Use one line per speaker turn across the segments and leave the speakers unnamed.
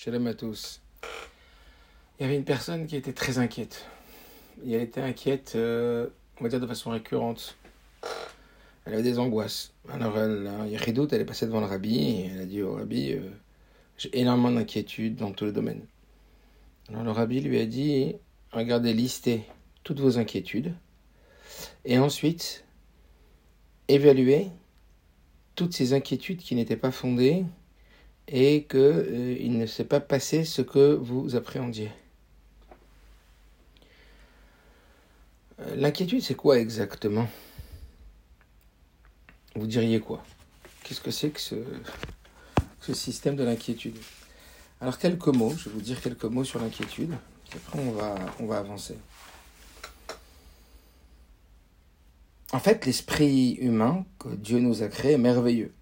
Shalom à tous. Il y avait une personne qui était très inquiète. Et elle était inquiète, euh, on va dire de façon récurrente. Elle avait des angoisses. Alors, elle, Ridout, elle est passée devant le rabbi et elle a dit au rabbi euh, J'ai énormément d'inquiétude dans tous les domaines. Alors, le rabbi lui a dit Regardez, listez toutes vos inquiétudes et ensuite évaluez toutes ces inquiétudes qui n'étaient pas fondées et qu'il euh, ne s'est pas passé ce que vous appréhendiez. Euh, l'inquiétude, c'est quoi exactement? Vous diriez quoi? Qu'est-ce que c'est que ce, système de l'inquiétude? Alors quelques mots, je vais vous dire quelques mots sur l'inquiétude, après on va, on va avancer. En fait, l'esprit humain que Dieu nous a créé est merveilleux.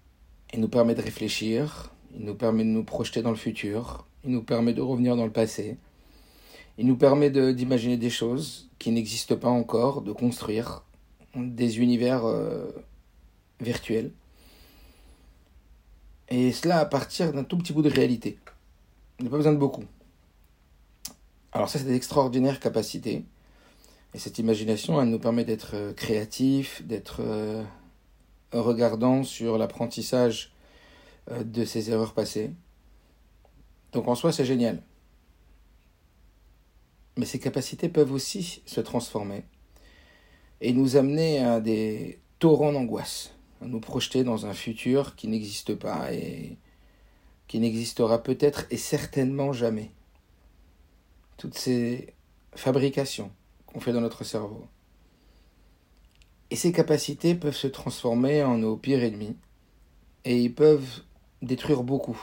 Il nous permet de réfléchir, il nous permet de nous projeter dans le futur, il nous permet de revenir dans le passé, il nous permet d'imaginer des choses qui n'existent pas encore, de construire des univers euh, virtuels. Et cela à partir d'un tout petit bout de réalité. Il n'y a pas besoin de beaucoup. Alors ça, c'est des extraordinaires capacités. Et cette imagination, elle nous permet d'être euh, créatifs, d'être euh, regardant sur l'apprentissage de ses erreurs passées. Donc en soi, c'est génial. Mais ces capacités peuvent aussi se transformer et nous amener à des torrents d'angoisse, à nous projeter dans un futur qui n'existe pas et qui n'existera peut-être et certainement jamais. Toutes ces fabrications qu'on fait dans notre cerveau. Et ces capacités peuvent se transformer en nos pires ennemis et ils peuvent détruire beaucoup.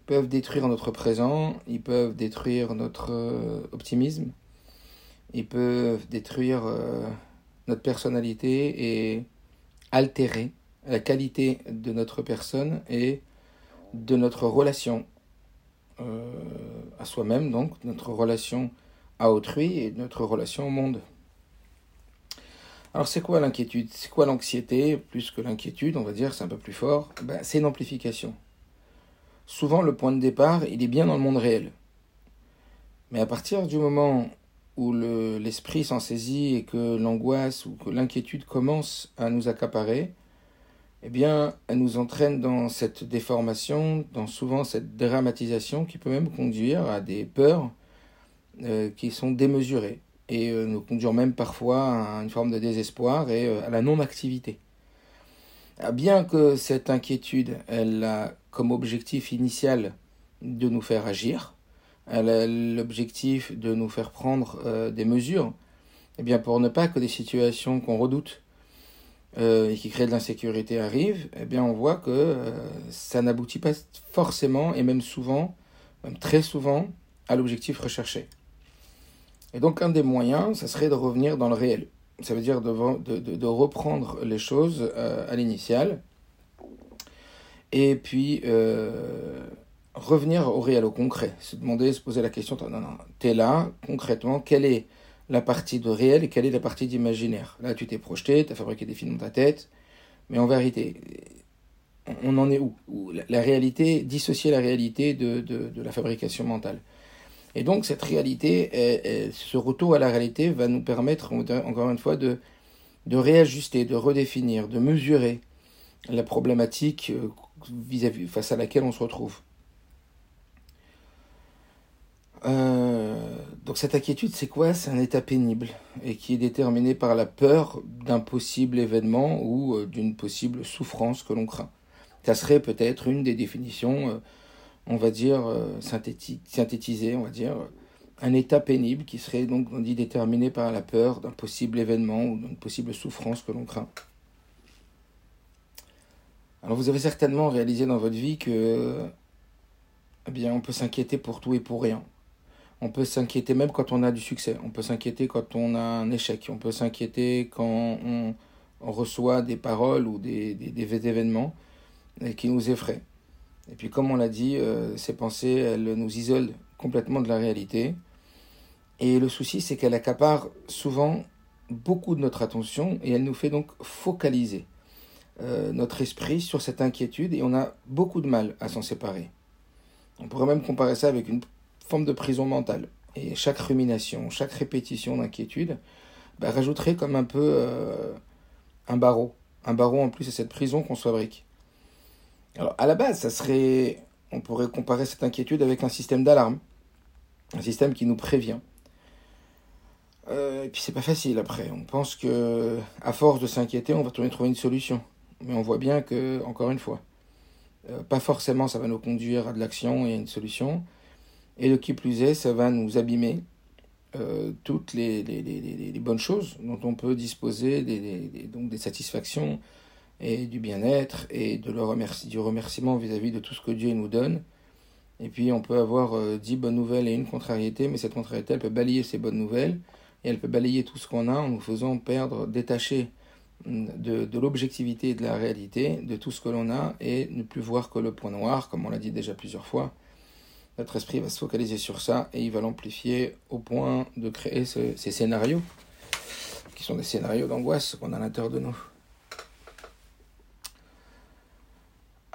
Ils peuvent détruire notre présent, ils peuvent détruire notre euh, optimisme, ils peuvent détruire euh, notre personnalité et altérer la qualité de notre personne et de notre relation euh, à soi-même, donc notre relation à autrui et notre relation au monde. Alors c'est quoi l'inquiétude? C'est quoi l'anxiété Plus que l'inquiétude, on va dire, c'est un peu plus fort? Ben, c'est une amplification. Souvent, le point de départ, il est bien dans le monde réel. Mais à partir du moment où l'esprit s'en saisit et que l'angoisse ou que l'inquiétude commence à nous accaparer, eh bien, elle nous entraîne dans cette déformation, dans souvent cette dramatisation qui peut même conduire à des peurs euh, qui sont démesurées et euh, nous conduire même parfois à une forme de désespoir et euh, à la non-activité. Ah, bien que cette inquiétude, elle a comme objectif initial de nous faire agir, elle a l'objectif de nous faire prendre euh, des mesures, et eh bien pour ne pas que des situations qu'on redoute et qui créent de l'insécurité arrivent, eh bien on voit que ça n'aboutit pas forcément et même souvent, même très souvent, à l'objectif recherché. Et donc un des moyens, ça serait de revenir dans le réel. Ça veut dire de, reprendre les choses euh, à l'initiale. Et puis euh, revenir au réel, au concret. Se demander, se poser la question, non, non, t'es là, concrètement, quelle est la partie de réel et quelle est la partie d'imaginaire? Là, tu t'es projeté, tu as fabriqué des films dans ta tête, mais en vérité, on en est où? La, réalité, dissocier la réalité de la fabrication mentale. Et donc cette réalité, ce retour à la réalité va nous permettre, encore une fois, de, réajuster, de redéfinir, de mesurer la problématique euh, vis-à-vis, face à laquelle on se retrouve. Euh, donc cette inquiétude, c'est quoi? C'est un état pénible et qui est déterminé par la peur d'un possible événement ou euh, d'une possible souffrance que l'on craint. Ça serait peut-être une des définitions on va dire, euh, synthétiser, on va dire, un état pénible qui serait donc on dit, déterminé par la peur d'un possible événement ou d'une possible souffrance que l'on craint. Alors vous avez certainement réalisé dans votre vie que eh bien on peut s'inquiéter pour tout et pour rien. On peut s'inquiéter même quand on a du succès, on peut s'inquiéter quand on a un échec, on peut s'inquiéter quand on, reçoit des paroles ou des, événements qui nous effraient. Et puis comme on l'a dit, euh, ces pensées, elles nous isolent complètement de la réalité. Et le souci, c'est qu'elle accapare souvent beaucoup de notre attention et elle nous fait donc focaliser euh, notre esprit sur cette inquiétude et on a beaucoup de mal à s'en séparer. On pourrait même comparer ça avec une forme de prison mentale. Et chaque rumination, chaque répétition d'inquiétude bah, rajouterait comme un peu euh, un barreau. Un barreau en plus à cette prison qu'on se fabrique. Alors à la base, ça serait, on pourrait comparer cette inquiétude avec un système d'alarme, un système qui nous prévient. Euh, et puis c'est pas facile après. On pense que à force de s'inquiéter, on va trouver une solution. Mais on voit bien que, encore une fois, euh, pas forcément ça va nous conduire à de l'action et à une solution. Et le qui plus est, ça va nous abîmer euh, toutes les, bonnes choses dont on peut disposer, donc des satisfactions et du bien-être et de le remercie, du remerciement vis-à-vis de tout ce que Dieu nous donne. Et puis on peut avoir euh, dix bonnes nouvelles et une contrariété, mais cette contrariété, elle peut balayer ces bonnes nouvelles et elle peut balayer tout ce qu'on a en nous faisant perdre, détacher de, de l'objectivité et de la réalité de tout ce que l'on a et ne plus voir que le point noir, comme on l'a dit déjà plusieurs fois. Notre esprit va se focaliser sur ça et il va l'amplifier au point de créer ces scénarios, qui sont des scénarios d'angoisse qu'on a à l'intérieur de nous.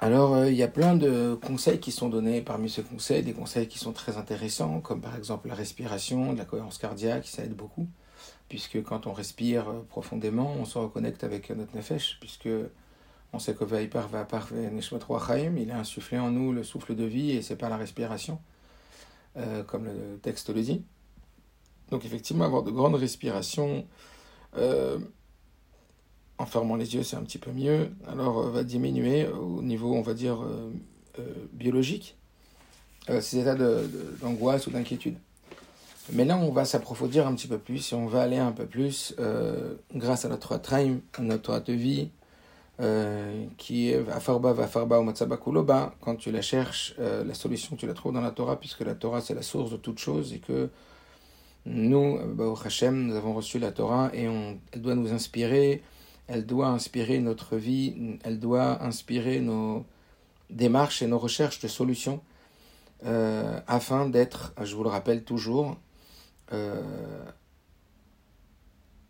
Alors, euh, il y a plein de conseils qui sont donnés parmi ces conseils, des conseils qui sont très intéressants, comme par exemple la respiration, la cohérence cardiaque, ça aide beaucoup puisque quand on respire euh, profondément, on se reconnecte avec notre nefesh, puisque on sait que Vaipar va il a insufflé en nous le souffle de vie et c'est pas la respiration, euh, comme le texte le dit. Donc effectivement, avoir de grandes respirations euh, en fermant les yeux, c'est un petit peu mieux. Alors va diminuer au niveau, on va dire, biologique, ces états d'angoisse ou d'inquiétude. Mais là, on va s'approfondir un petit peu plus et on va aller un peu plus euh, grâce à notre Traim, à notre de vie, euh, qui est Afarba, Vafarba ou Matsabakuloba. Quand tu la cherches, euh, la solution, tu la trouves dans la Torah, puisque la Torah, c'est la source de toute chose et que nous, au Hashem, nous avons reçu la Torah et elle doit nous inspirer, elle doit inspirer notre vie, elle doit inspirer nos démarches et nos recherches de solutions. afin d'être, je vous le rappelle toujours, euh,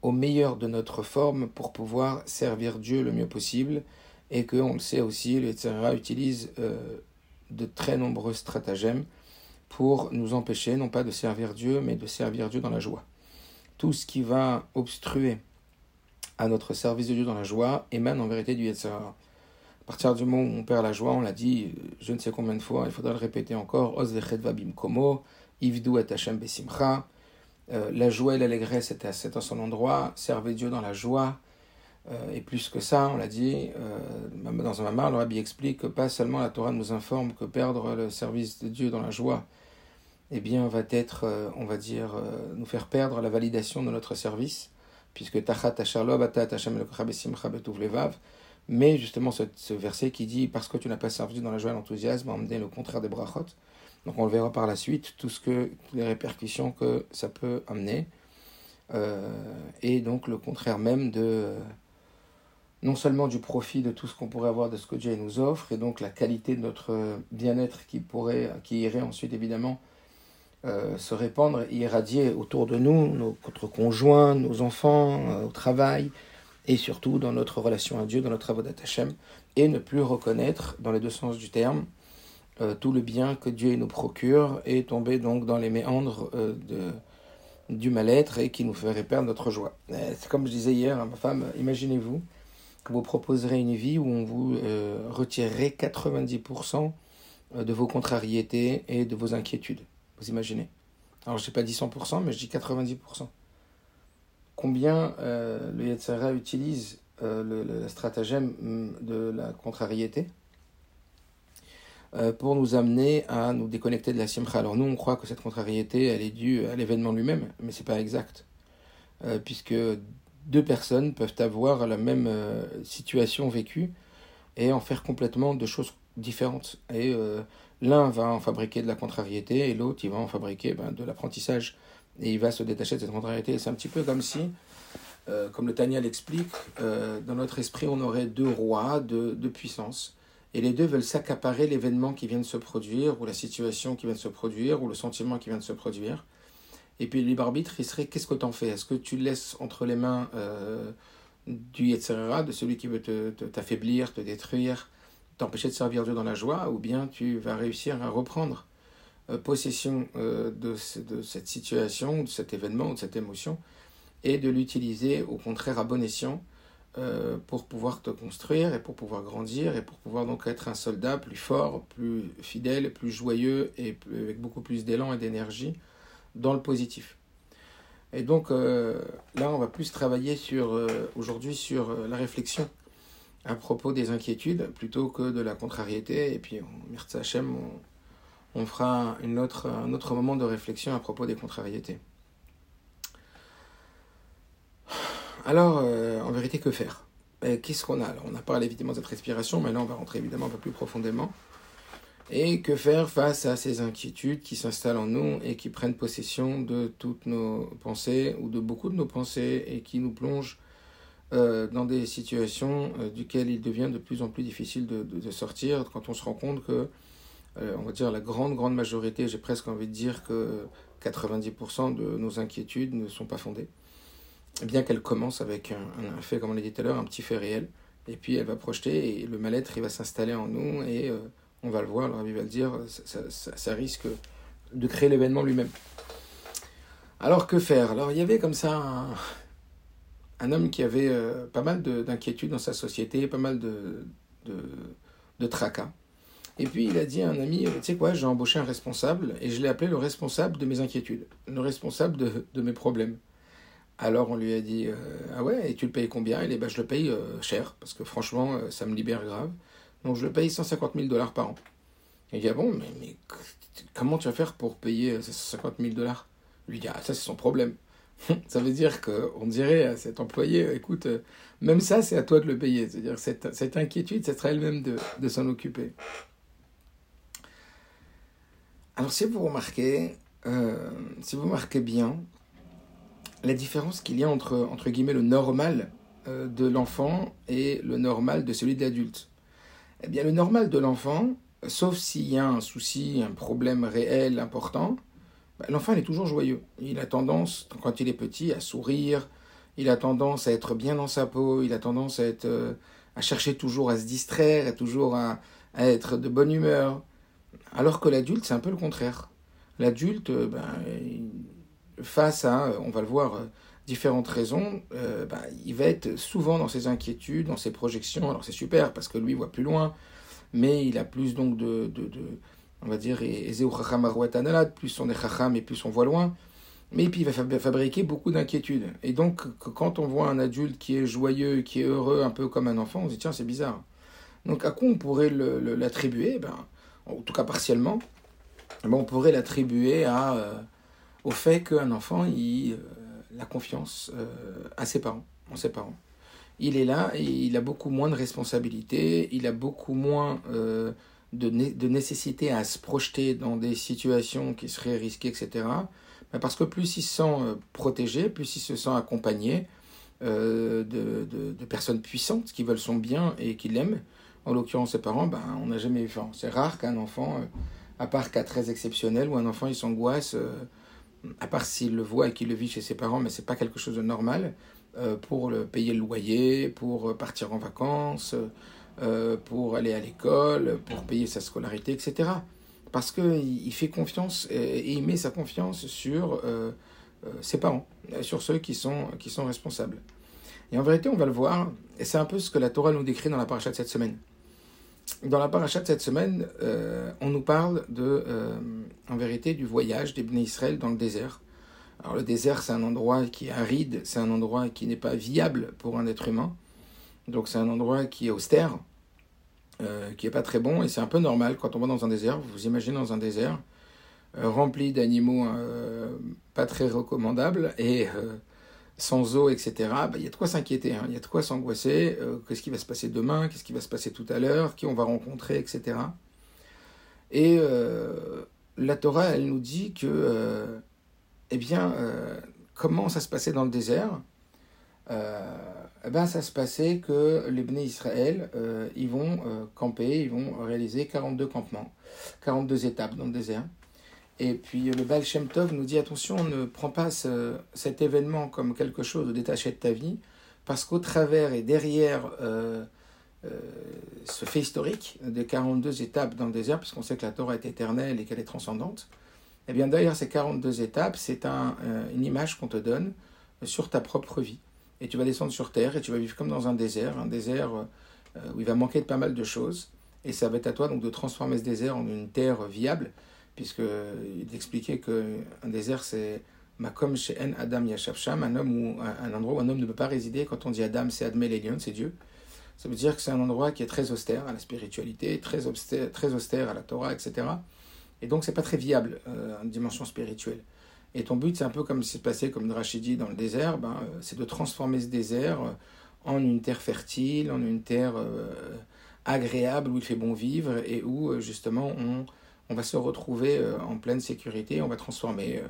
au meilleur de notre forme pour pouvoir servir Dieu le mieux possible et que on le sait aussi, le Tzara utilise euh, de très nombreux stratagèmes pour nous empêcher non pas de servir Dieu mais de servir Dieu dans la joie. Tout ce qui va obstruer à notre service de Dieu dans la joie émane en vérité du Yetzirah. À partir du moment où on perd la joie, on l'a dit je ne sais combien de fois, il faudra le répéter encore, Os vabim komo, Ivdu et Hashem besimcha, euh, la joie et l'allégresse étaient à son endroit, servez Dieu dans la joie. Euh, et plus que ça, on l'a dit, euh, dans un mamar, le rabbi explique que pas seulement la Torah nous informe que perdre le service de Dieu dans la joie, eh bien, va être, on va dire, nous faire perdre la validation de notre service, puisque tachat mais justement ce, ce, verset qui dit parce que tu n'as pas servi dans la joie et l'enthousiasme, emmener le contraire des brachot. Donc on le verra par la suite, tout ce que, les répercussions que ça peut amener. Euh, et donc le contraire même de non seulement du profit de tout ce qu'on pourrait avoir de ce que Dieu nous offre, et donc la qualité de notre bien-être qui pourrait, qui irait ensuite évidemment euh, se répandre, irradier autour de nous, notre conjoint, nos enfants, euh, au travail, et surtout dans notre relation à Dieu, dans notre travaux d'Atachem, et ne plus reconnaître, dans les deux sens du terme, euh, tout le bien que Dieu nous procure et tomber donc dans les méandres du mal-être et qui nous ferait perdre notre joie. C'est comme je disais hier à ma femme, imaginez-vous que vous proposerez une vie où on vous retirerait 90% de vos contrariétés et de vos inquiétudes. Vous imaginez Alors je n'ai pas dit 100%, mais je dis 90%. Combien le Yetzara utilise le, le stratagème de la contrariété euh, pour nous amener à nous déconnecter de la simcha? Alors nous, on croit que cette contrariété, elle est due à l'événement lui-même, mais c'est pas exact, euh, puisque deux personnes peuvent avoir la même euh, situation vécue et en faire complètement deux choses différentes. Et l'un va en fabriquer de la contrariété et l'autre, il va en fabriquer ben, de l'apprentissage et il va se détacher de cette contrariété. C'est un petit peu comme si, comme le Tania l'explique, dans notre esprit, on aurait deux rois, deux, deux puissances et les deux veulent s'accaparer l'événement qui vient de se produire, ou la situation qui vient de se produire, ou le sentiment qui vient de se produire. Et puis le libre arbitre, il serait qu'est-ce que tu en fais? Est-ce que tu laisses entre les mains euh, du Yetzerara, de celui qui veut t'affaiblir, te, détruire, t'empêcher de servir Dieu dans la joie, ou bien tu vas réussir à reprendre possession de, de, cette situation, de cet événement, de cette émotion, et de l'utiliser au contraire à bon escient euh, pour pouvoir te construire et pour pouvoir grandir et pour pouvoir donc être un soldat plus fort, plus fidèle, plus joyeux et avec beaucoup plus d'élan et d'énergie dans le positif. Et donc euh, là, on va plus travailler sur euh, aujourd'hui sur la réflexion à propos des inquiétudes plutôt que de la contrariété. Et puis, merci Hachem, on, fera une un autre moment de réflexion à propos des contrariétés. Alors, euh, en vérité, que faire? Ben, Qu'est-ce qu'on a? On a parlé évidemment de cette respiration, mais là, on va rentrer évidemment un peu plus profondément. Et que faire face à ces inquiétudes qui s'installent en nous et qui prennent possession de toutes nos pensées ou de beaucoup de nos pensées et qui nous plongent euh, dans des situations euh, duquel il devient de plus en plus difficile de, sortir quand on se rend compte que, on va dire, la grande, grande majorité, j'ai presque envie de dire que 90% de nos inquiétudes ne sont pas fondées bien qu'elle commence avec un, fait, comme on l'a dit tout à l'heure, un petit fait réel, et puis elle va projeter, et le mal-être, il va s'installer en nous, et euh, on va le voir, le Rabbi va le dire, ça, risque de créer l'événement lui-même. Alors que faire? Alors il y avait comme ça un, homme qui avait euh, pas mal d'inquiétudes dans sa société, pas mal de, de, tracas. Et puis il a dit à un ami, tu sais quoi, j'ai embauché un responsable, et je l'ai appelé le responsable de mes inquiétudes, le responsable de mes problèmes. Alors on lui a dit euh, Ah ouais, et tu le payes combien? Il dit bah, Je le paye euh, cher, parce que franchement, euh, ça me libère grave. Donc je le paye 150 000 dollars par an. Il dit Ah bon, mais, comment tu vas faire pour payer 150 000 dollars? Il lui dit Ah, ça c'est son problème. Ça veut dire qu'on dirait à cet employé Écoute, même ça c'est à toi de le payer. C'est-à-dire cette, cette inquiétude, c'est à elle-même de, de s'en occuper. Alors si vous remarquez, si vous bien, la différence qu'il y a entre, entre guillemets, le normal euh, de l'enfant et le normal de celui de l'adulte. Eh bien, le normal de l'enfant, sauf s'il y a un souci, un problème réel, important, bah, l'enfant est toujours joyeux. Il a tendance, quand il est petit, à sourire, il a tendance à être bien dans sa peau, il a tendance à, être, euh, à chercher toujours à se distraire, à toujours à, être de bonne humeur. Alors que l'adulte, c'est un peu le contraire. L'adulte, ben, face à, euh, on va le voir, euh, différentes raisons, euh, bah, il va être souvent dans ses inquiétudes, dans ses projections. Alors c'est super parce que lui voit plus loin, mais il a plus donc de on va dire, plus on est chacham et plus on voit loin. Mais puis il va fabriquer beaucoup d'inquiétudes. Et donc quand on voit un adulte qui est joyeux, qui est heureux, un peu comme un enfant, on se dit tiens c'est bizarre. Donc à quoi on pourrait l'attribuer? Ben, En tout cas partiellement, ben, on pourrait l'attribuer à au fait qu'un enfant, il, euh, confiance euh, à ses parents, en ses parents. Il est là et il a beaucoup moins de responsabilités, il a beaucoup moins euh, de, nécessité à se projeter dans des situations qui seraient risquées, etc. parce que plus il se sent protégé, plus il se sent accompagné de, de, de, personnes puissantes qui veulent son bien et qui l'aiment, en l'occurrence ses parents, ben, on n'a jamais eu. c'est rare qu'un enfant, à part cas très exceptionnels, où un enfant il s'angoisse à part s'il le voit et qu'il le vit chez ses parents, mais c'est pas quelque chose de normal, euh, pour le, payer le loyer, pour partir en vacances, euh, pour aller à l'école, pour payer sa scolarité, etc. Parce qu'il il fait confiance et, il met sa confiance sur euh, ses parents, sur ceux qui sont, qui sont responsables. Et en vérité, on va le voir, et c'est un peu ce que la Torah nous décrit dans la paracha de cette semaine dans la paracha de cette semaine, euh, on nous parle de, euh, en vérité, du voyage des Bnei Israël dans le désert. Alors le désert, c'est un endroit qui est aride, c'est un endroit qui n'est pas viable pour un être humain. Donc c'est un endroit qui est austère, euh, qui est pas très bon, et c'est un peu normal quand on va dans un désert. Vous vous imaginez dans un désert rempli d'animaux pas très recommandables et sans eau, etc., bah, il y a de quoi s'inquiéter, hein. il y a de quoi s'angoisser, euh, qu'est-ce qui va se passer demain, qu'est-ce qui va se passer tout à l'heure, qui on va rencontrer, etc. Et euh, la Torah, elle nous dit que, euh, eh bien, comment ça se passait dans le désert? Ben, ça se passait que les Bnei Israël, ils vont camper, ils vont réaliser 42 campements, 42 étapes dans le désert. Et puis le Baal Shem Tov nous dit attention, ne prends pas cet événement comme quelque chose de détaché de ta vie, parce qu'au travers et derrière euh, ce fait historique des 42 étapes dans le désert, puisqu'on sait que la Torah est éternelle et qu'elle est transcendante, eh bien d'ailleurs ces 42 étapes, c'est un, une image qu'on te donne sur ta propre vie. Et tu vas descendre sur terre et tu vas vivre comme dans un désert, un désert où il va manquer de pas mal de choses. Et ça va être à toi donc de transformer ce désert en une terre viable, puisqu'il expliquait qu'un désert c'est Makom En Adam Yashavsham, un homme ou un endroit où un homme ne peut pas résider. Quand on dit Adam, c'est Admel c'est Dieu. Ça veut dire que c'est un endroit qui est très austère à la spiritualité, très austère, à la Torah, etc. Et donc c'est pas très viable euh, en dimension spirituelle. Et ton but, c'est un peu comme s'est passé comme Drachidi dans le désert, ben, euh, c'est de transformer ce désert euh, en une terre fertile, en une terre agréable où il fait bon vivre et où justement on, on va se retrouver en pleine sécurité, on va transformer.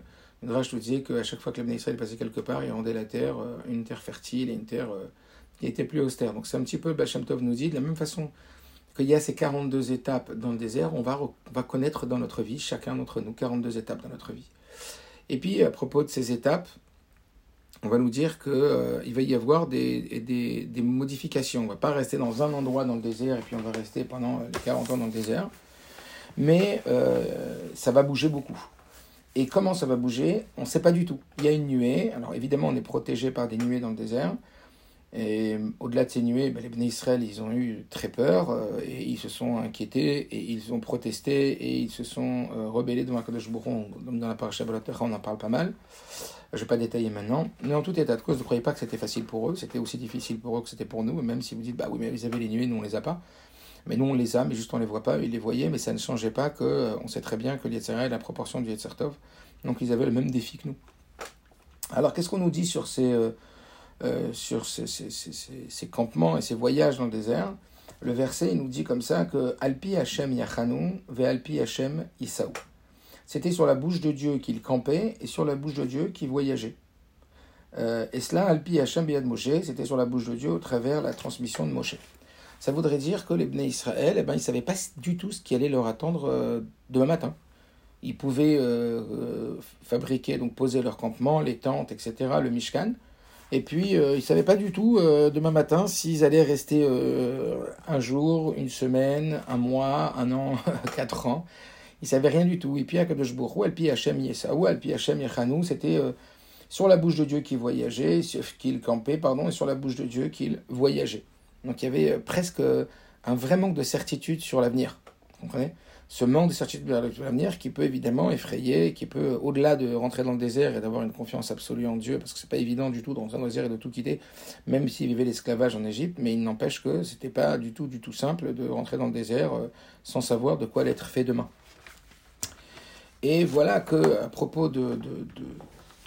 Drach nous disait qu'à chaque fois que le Israël passait quelque part, il rendait la terre une terre fertile et une terre qui était plus austère. Donc c'est un petit peu, Bachem Tov nous dit, de la même façon qu'il y a ces 42 étapes dans le désert, on va, va connaître dans notre vie, chacun d'entre nous, 42 étapes dans notre vie. Et puis, à propos de ces étapes, on va nous dire qu'il euh, va y avoir des, modifications. On ne va pas rester dans un endroit dans le désert et puis on va rester pendant les 40 ans dans le désert. Mais euh, ça va bouger beaucoup. Et comment ça va bouger? On ne sait pas du tout. Il y a une nuée. Alors évidemment, on est protégé par des nuées dans le désert. Et au-delà de ces nuées, ben, les Bnei Israël, ils ont eu très peur euh, et ils se sont inquiétés et ils ont protesté et ils se sont euh, rebellés devant Akadosh Bourron. Dans la paracha on en parle pas mal. Je ne vais pas détailler maintenant. Mais en tout état de cause, ne croyez pas que c'était facile pour eux. C'était aussi difficile pour eux que c'était pour nous. Même si vous dites, bah oui, mais ils avaient les nuées, nous on les a pas. Mais nous on les a, mais juste on les voit pas. Ils les voyaient, mais ça ne changeait pas que euh, on sait très bien que l'Yetzera est la proportion du Yetzertov. Donc ils avaient le même défi que nous. Alors qu'est-ce qu'on nous dit sur ces euh, sur ces, campements et ces voyages dans le désert, le verset nous dit comme ça que Alpi Hashem Yachanu ve Alpi Hashem Isaou. C'était sur la bouche de Dieu qu'il campait et sur la bouche de Dieu qu'il voyageait. Euh, et cela, Alpi Hashem Biad Moshe, c'était sur la bouche de Dieu au travers la transmission de Moshe. Ça voudrait dire que les Bnei Israël, eh ben, ils ne savaient pas du tout ce qui allait leur attendre euh, demain matin. Ils pouvaient fabriquer, donc poser leur campement, les tentes, etc., le Mishkan, et puis, euh, ils ne savaient pas du tout euh, demain matin s'ils allaient rester euh, un jour, une semaine, un mois, un an, quatre ans. Ils ne savaient rien du tout. Et puis, Akadosh Bourou, Alpi Hachem Yesaou, Alpi Hachem Yechanou, c'était sur la bouche de Dieu qu'il voyageait, qu'il campait, pardon, et sur la bouche de Dieu qu'il voyageait. Donc, il y avait presque un vrai manque de certitude sur l'avenir. Vous comprenez? Ce manque de certitude de l'avenir qui peut évidemment effrayer, qui peut, au-delà de rentrer dans le désert et d'avoir une confiance absolue en Dieu, parce que c'est pas évident du tout dans un désert et de tout quitter, même s'il vivait l'esclavage en Égypte, mais il n'empêche que c'était pas du tout, du tout simple de rentrer dans le désert euh, sans savoir de quoi l'être fait demain. Et voilà que, à propos de, de,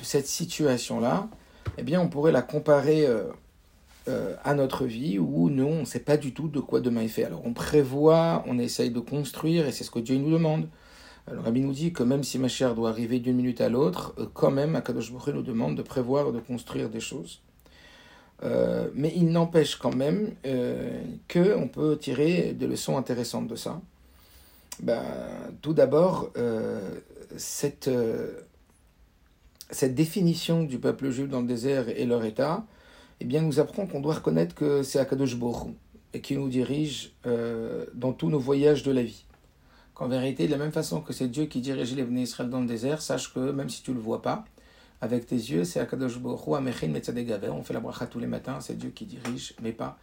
cette situation-là, eh bien, on pourrait la comparer euh, à notre vie où nous, on ne sait pas du tout de quoi demain est fait. Alors on prévoit, on essaye de construire, et c'est ce que Dieu nous demande. Le Rabbi nous dit que même si ma chère doit arriver d'une minute à l'autre, euh, quand même, Akadosh Baruch nous demande de prévoir et de construire des choses. Euh, mais il n'empêche quand même euh, qu'on peut tirer des leçons intéressantes de ça. Ben, tout d'abord, cette, cette définition du peuple juif dans le désert et leur état, eh bien, nous apprend qu'on doit reconnaître que c'est Akadosh Baruch et qui nous dirige euh, dans tous nos voyages de la vie. Qu'en vérité, de la même façon que c'est Dieu qui dirige les Bnei Israël dans le désert, sache que même si tu ne le vois pas, avec tes yeux, c'est Akadosh Baruch Amechin Metzadegaver. On fait la bracha tous les matins, c'est Dieu qui dirige, mais pas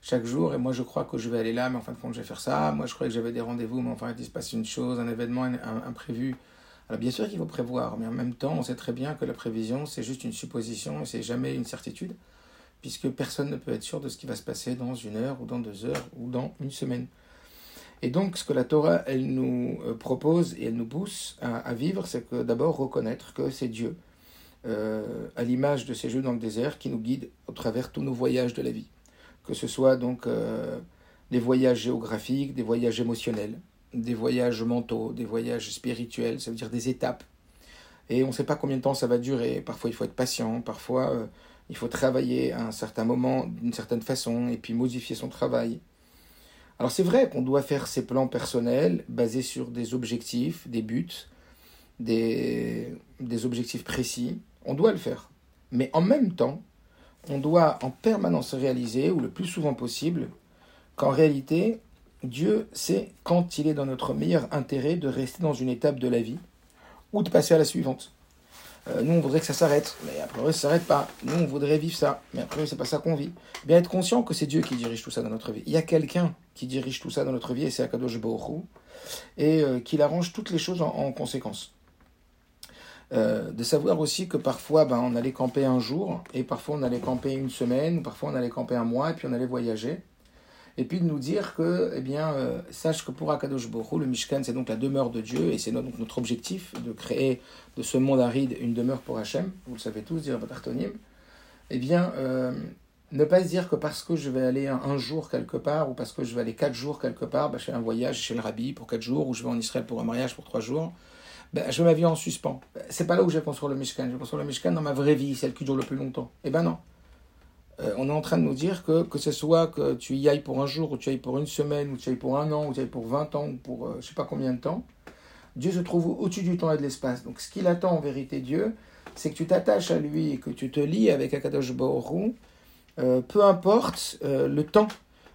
chaque jour. Et moi, je crois que je vais aller là, mais en fin de compte, je vais faire ça. Moi, je croyais que j'avais des rendez-vous, mais enfin, il se passe une chose, un événement imprévu. Alors, bien sûr qu'il faut prévoir, mais en même temps, on sait très bien que la prévision, c'est juste une supposition et c'est jamais une certitude puisque personne ne peut être sûr de ce qui va se passer dans une heure ou dans deux heures ou dans une semaine. Et donc, ce que la Torah, elle nous euh, propose et elle nous pousse à, vivre, c'est que d'abord reconnaître que c'est Dieu, euh, à l'image de ces jeux dans le désert, qui nous guide au travers tous nos voyages de la vie. Que ce soit donc euh, des voyages géographiques, des voyages émotionnels, des voyages mentaux, des voyages spirituels, ça veut dire des étapes. Et on ne sait pas combien de temps ça va durer. Parfois, il faut être patient. Parfois, il faut travailler à un certain moment d'une certaine façon et puis modifier son travail. Alors c'est vrai qu'on doit faire ses plans personnels basés sur des objectifs, des buts, des, objectifs précis. On doit le faire. Mais en même temps, on doit en permanence réaliser, ou le plus souvent possible, qu'en réalité, Dieu sait quand il est dans notre meilleur intérêt de rester dans une étape de la vie ou de passer à la suivante. Euh, nous, on voudrait que ça s'arrête, mais après, ça ne s'arrête pas. Nous, on voudrait vivre ça, mais après, c'est pas ça qu'on vit. Bien être conscient que c'est Dieu qui dirige tout ça dans notre vie. Il y a quelqu'un qui dirige tout ça dans notre vie, et c'est Akadosh Baruch et euh, qu'il arrange toutes les choses en, conséquence. Euh, de savoir aussi que parfois, ben, on allait camper un jour, et parfois on allait camper une semaine, parfois on allait camper un mois, et puis on allait voyager et puis de nous dire que, eh bien, euh, sache que pour Akadosh Borou, le Mishkan, c'est donc la demeure de Dieu, et c'est donc notre objectif de créer de ce monde aride une demeure pour Hachem, vous le savez tous, dire Batartonim, eh bien, euh, ne pas se dire que parce que je vais aller un, jour quelque part, ou parce que je vais aller quatre jours quelque part, bah, je fais un voyage chez le rabbi pour quatre jours, ou je vais en Israël pour un mariage pour trois jours, ben, je mets ma vie en suspens. C'est pas là où je vais construire le Mishkan. Je vais construire le Mishkan dans ma vraie vie, celle qui dure le plus longtemps. Eh ben non. Euh, on est en train de nous dire que que ce soit que tu y ailles pour un jour, ou tu y ailles pour une semaine, ou tu y ailles pour un an, ou tu y ailles pour 20 ans, ou pour je euh, je sais pas combien de temps, Dieu se trouve au-dessus du temps et de l'espace. Donc ce qu'il attend en vérité Dieu, c'est que tu t'attaches à lui et que tu te lis avec Akadosh Baruch euh, peu importe le temps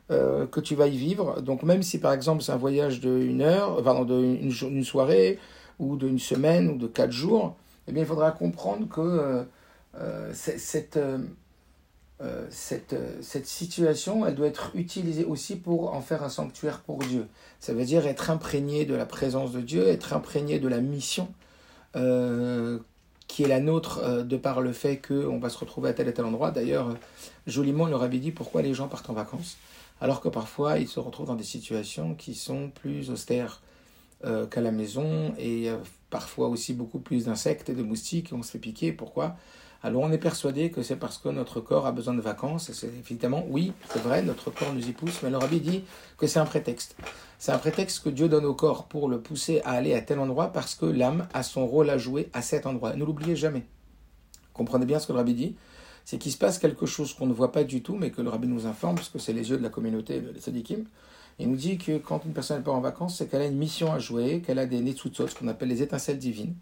que tu vas y vivre. Donc même si par exemple c'est un voyage d'une heure, pardon, d'une soirée, ou d'une semaine, ou de quatre jours, eh bien il faudra comprendre que cette euh, cette, euh, cette situation, elle doit être utilisée aussi pour en faire un sanctuaire pour Dieu. Ça veut dire être imprégné de la présence de Dieu, être imprégné de la mission euh, qui est la nôtre de par le fait qu'on va se retrouver à tel et tel endroit. D'ailleurs, joliment, il leur avait dit pourquoi les gens partent en vacances, alors que parfois ils se retrouvent dans des situations qui sont plus austères qu'à la maison et parfois aussi beaucoup plus d'insectes et de moustiques, on se fait piquer. Pourquoi? Alors on est persuadé que c'est parce que notre corps a besoin de vacances. C'est évidemment, oui, c'est vrai, notre corps nous y pousse, mais le rabbi dit que c'est un prétexte. C'est un prétexte que Dieu donne au corps pour le pousser à aller à tel endroit parce que l'âme a son rôle à jouer à cet endroit. Ne l'oubliez jamais. Comprenez bien ce que le rabbi dit? C'est qu'il se passe quelque chose qu'on ne voit pas du tout, mais que le rabbi nous informe, parce que c'est les yeux de la communauté, les sadikim. Il nous dit que quand une personne part en vacances, c'est qu'elle a une mission à jouer, qu'elle a des netsutsot, ce qu'on appelle les étincelles divines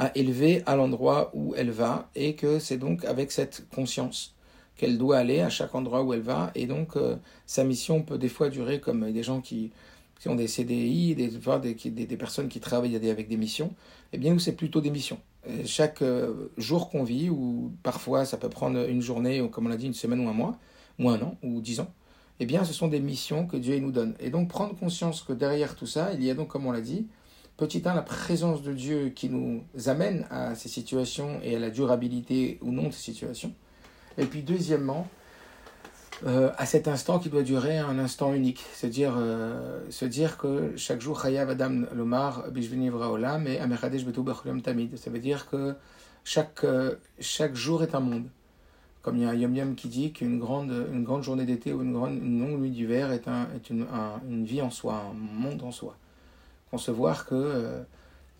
à élever à l'endroit où elle va et que c'est donc avec cette conscience qu'elle doit aller à chaque endroit où elle va et donc euh, sa mission peut des fois durer comme des gens qui, qui ont des CDI, des, des, des, personnes qui travaillent avec des missions, et eh bien nous c'est plutôt des missions. chaque euh, jour qu'on vit, ou parfois ça peut prendre une journée, ou comme on l'a dit, une semaine ou un mois, ou un an, ou dix ans, eh bien ce sont des missions que Dieu nous donne. Et donc prendre conscience que derrière tout ça, il y a donc, comme on l'a dit, Petit 1, la présence de Dieu qui nous amène à ces situations et à la durabilité ou non de ces situations. Et puis deuxièmement, euh, à cet instant qui doit durer un instant unique. C'est-à-dire euh, se dire que chaque jour, Chayav Adam Lomar, Olam et Tamid. Ça veut dire que chaque, euh, chaque jour est un monde. Comme il y a un Yom Yom qui dit qu'une grande, une grande journée d'été ou une, grande, longue nuit d'hiver est, un, est une, une vie en soi, un monde en soi concevoir que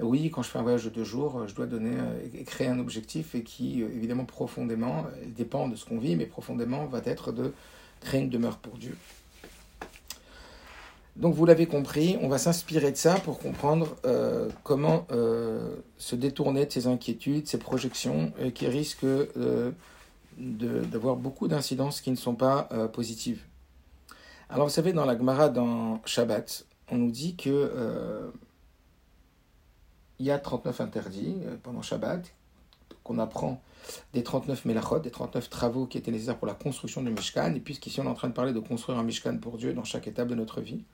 euh, oui, quand je fais un voyage de deux jours, je dois donner euh, créer un objectif et qui, euh, évidemment, profondément, dépend de ce qu'on vit, mais profondément va être de créer une demeure pour Dieu. Donc vous l'avez compris, on va s'inspirer de ça pour comprendre comment se détourner de ces inquiétudes, ces projections qui risquent d'avoir beaucoup d'incidences qui ne sont pas positives. Alors vous savez, dans la Gemara, dans Shabbat, on nous dit que euh, il y a 39 interdits euh, pendant Shabbat, qu'on apprend des 39 melachot, des 39 travaux qui étaient nécessaires pour la construction du Mishkan, et puisqu'ici on est en train de parler de construire un Mishkan pour Dieu dans chaque étape de notre vie,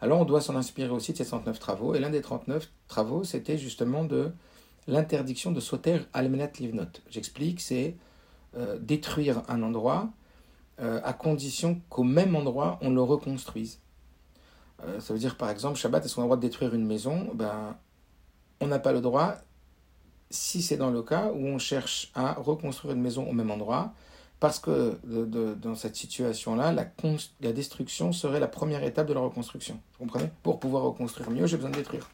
alors on doit s'en inspirer aussi de ces 39 travaux, et l'un des 39 travaux, c'était justement de l'interdiction de sauter almenat livnot. J'explique, c'est euh, détruire un endroit à condition qu'au même endroit on le reconstruise. Euh, ça veut dire, par exemple, Shabbat, est-ce qu'on a le droit de détruire une maison? Ben, On n'a pas le droit, si c'est dans le cas où on cherche à reconstruire une maison au même endroit, parce que dans cette situation-là, la, destruction serait la première étape de la reconstruction. Vous comprenez? Pour pouvoir reconstruire mieux, j'ai besoin de détruire.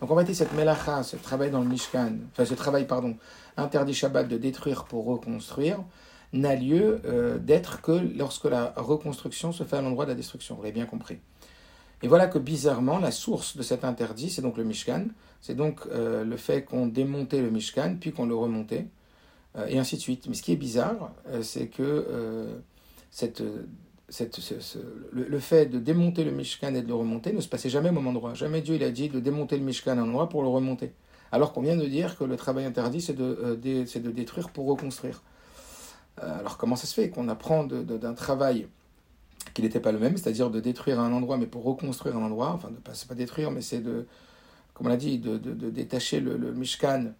Donc en fait, cette melacha, ce travail dans le Mishkan, enfin ce travail, pardon, interdit Shabbat de détruire pour reconstruire, n'a lieu euh, d'être que lorsque la reconstruction se fait à l'endroit de la destruction. Vous l'avez bien compris. Et voilà que bizarrement, la source de cet interdit, c'est donc le Mishkan. C'est donc euh, le fait qu'on démontait le Mishkan, puis qu'on le remontait, euh, et ainsi de suite. Mais ce qui est bizarre, euh, c'est que cette, le, fait de démonter le Mishkan et de le remonter ne se passait jamais au même endroit. Jamais Dieu il a dit de démonter le Mishkan à un endroit pour le remonter. Alors qu'on vient de dire que le travail interdit, c'est de, de, détruire pour reconstruire. Alors comment ça se fait qu'on apprend d'un travail qui n'était pas le même, c'est-à-dire de détruire un endroit, mais pour reconstruire un endroit, enfin, de pas, pas détruire, mais c'est de, comme on l'a dit, de, détacher le, Mishkan,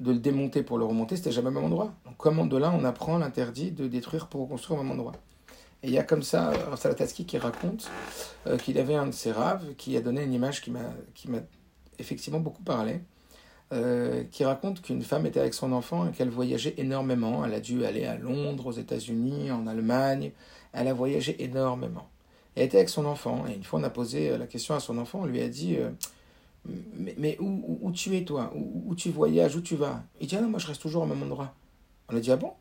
de le démonter pour le remonter, c'était jamais au même endroit. Donc comment de là on apprend l'interdit de détruire pour reconstruire au même endroit et il y a comme ça Rav Salataski qui raconte euh, qu'il avait un de ses raves qui a donné une image qui m'a effectivement beaucoup parlé. Euh, qui raconte qu'une femme était avec son enfant et qu'elle voyageait énormément. Elle a dû aller à Londres, aux États-Unis, en Allemagne. Elle a voyagé énormément. Elle était avec son enfant et une fois on a posé euh, la question à son enfant, on lui a dit Mais, où, tu es toi? Où, où, tu voyages? Où tu vas? Il dit ah non, moi je reste toujours au même endroit. On a dit Ah bon?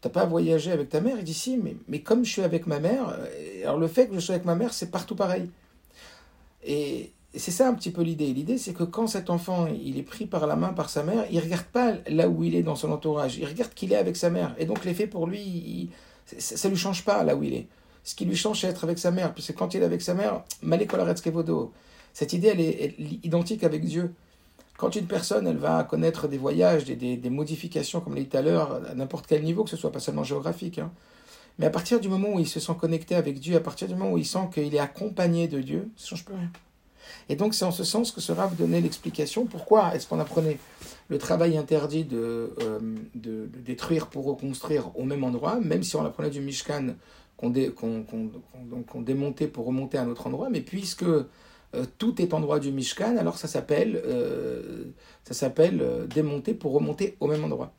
T'as pas voyagé avec ta mère? Il dit si, mais, mais comme je suis avec ma mère, euh, alors le fait que je sois avec ma mère, c'est partout pareil. Et c'est ça un petit peu l'idée. L'idée, c'est que quand cet enfant, il est pris par la main par sa mère, il regarde pas là où il est dans son entourage, il regarde qu'il est avec sa mère. Et donc l'effet pour lui, ça, ne lui change pas là où il est. Ce qui lui change, c'est être avec sa mère. Puisque quand il est avec sa mère, cette idée, elle est identique avec Dieu. Quand une personne, elle va connaître des voyages, des, des, modifications, comme l'a dit tout à l'heure, à n'importe quel niveau, que ce soit pas seulement géographique, hein, mais à partir du moment où il se sent connecté avec Dieu, à partir du moment où il sent qu'il est accompagné de Dieu, ça ne change plus rien. Et donc c'est en ce sens que ce Rav donnait l'explication pourquoi est-ce qu'on apprenait le travail interdit de, euh, de, détruire pour reconstruire au même endroit, même si on apprenait du Mishkan qu'on démontait pour remonter à un autre endroit, mais puisque euh, tout est endroit du Mishkan, alors ça s'appelle euh, ça s'appelle démonter pour remonter au même endroit.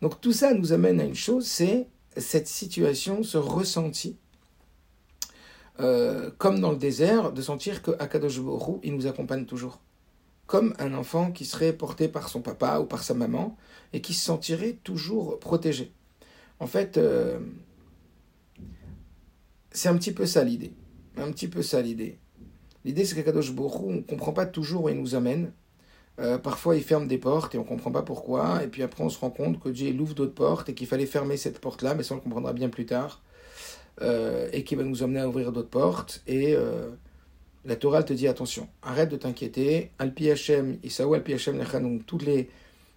Donc tout ça nous amène à une chose, c'est cette situation, ce ressenti, comme dans le désert, de sentir que Akadosh Borou, il nous accompagne toujours. Comme un enfant qui serait porté par son papa ou par sa maman et qui se sentirait toujours protégé. En fait, c'est un petit peu ça l'idée. Un petit peu ça l'idée. L'idée, c'est qu'Akadosh Borou, on ne comprend pas toujours où il nous amène. Euh, parfois, il ferme des portes et on ne comprend pas pourquoi. Et puis après, on se rend compte que Dieu ouvre d'autres portes et qu'il fallait fermer cette porte-là, mais ça, on le comprendra bien plus tard. Euh, et qui va nous amener à ouvrir d'autres portes. Et euh, la Torah te dit attention, arrête de t'inquiéter. Alpi Hashem, Isaou Alpi Hashem toutes les,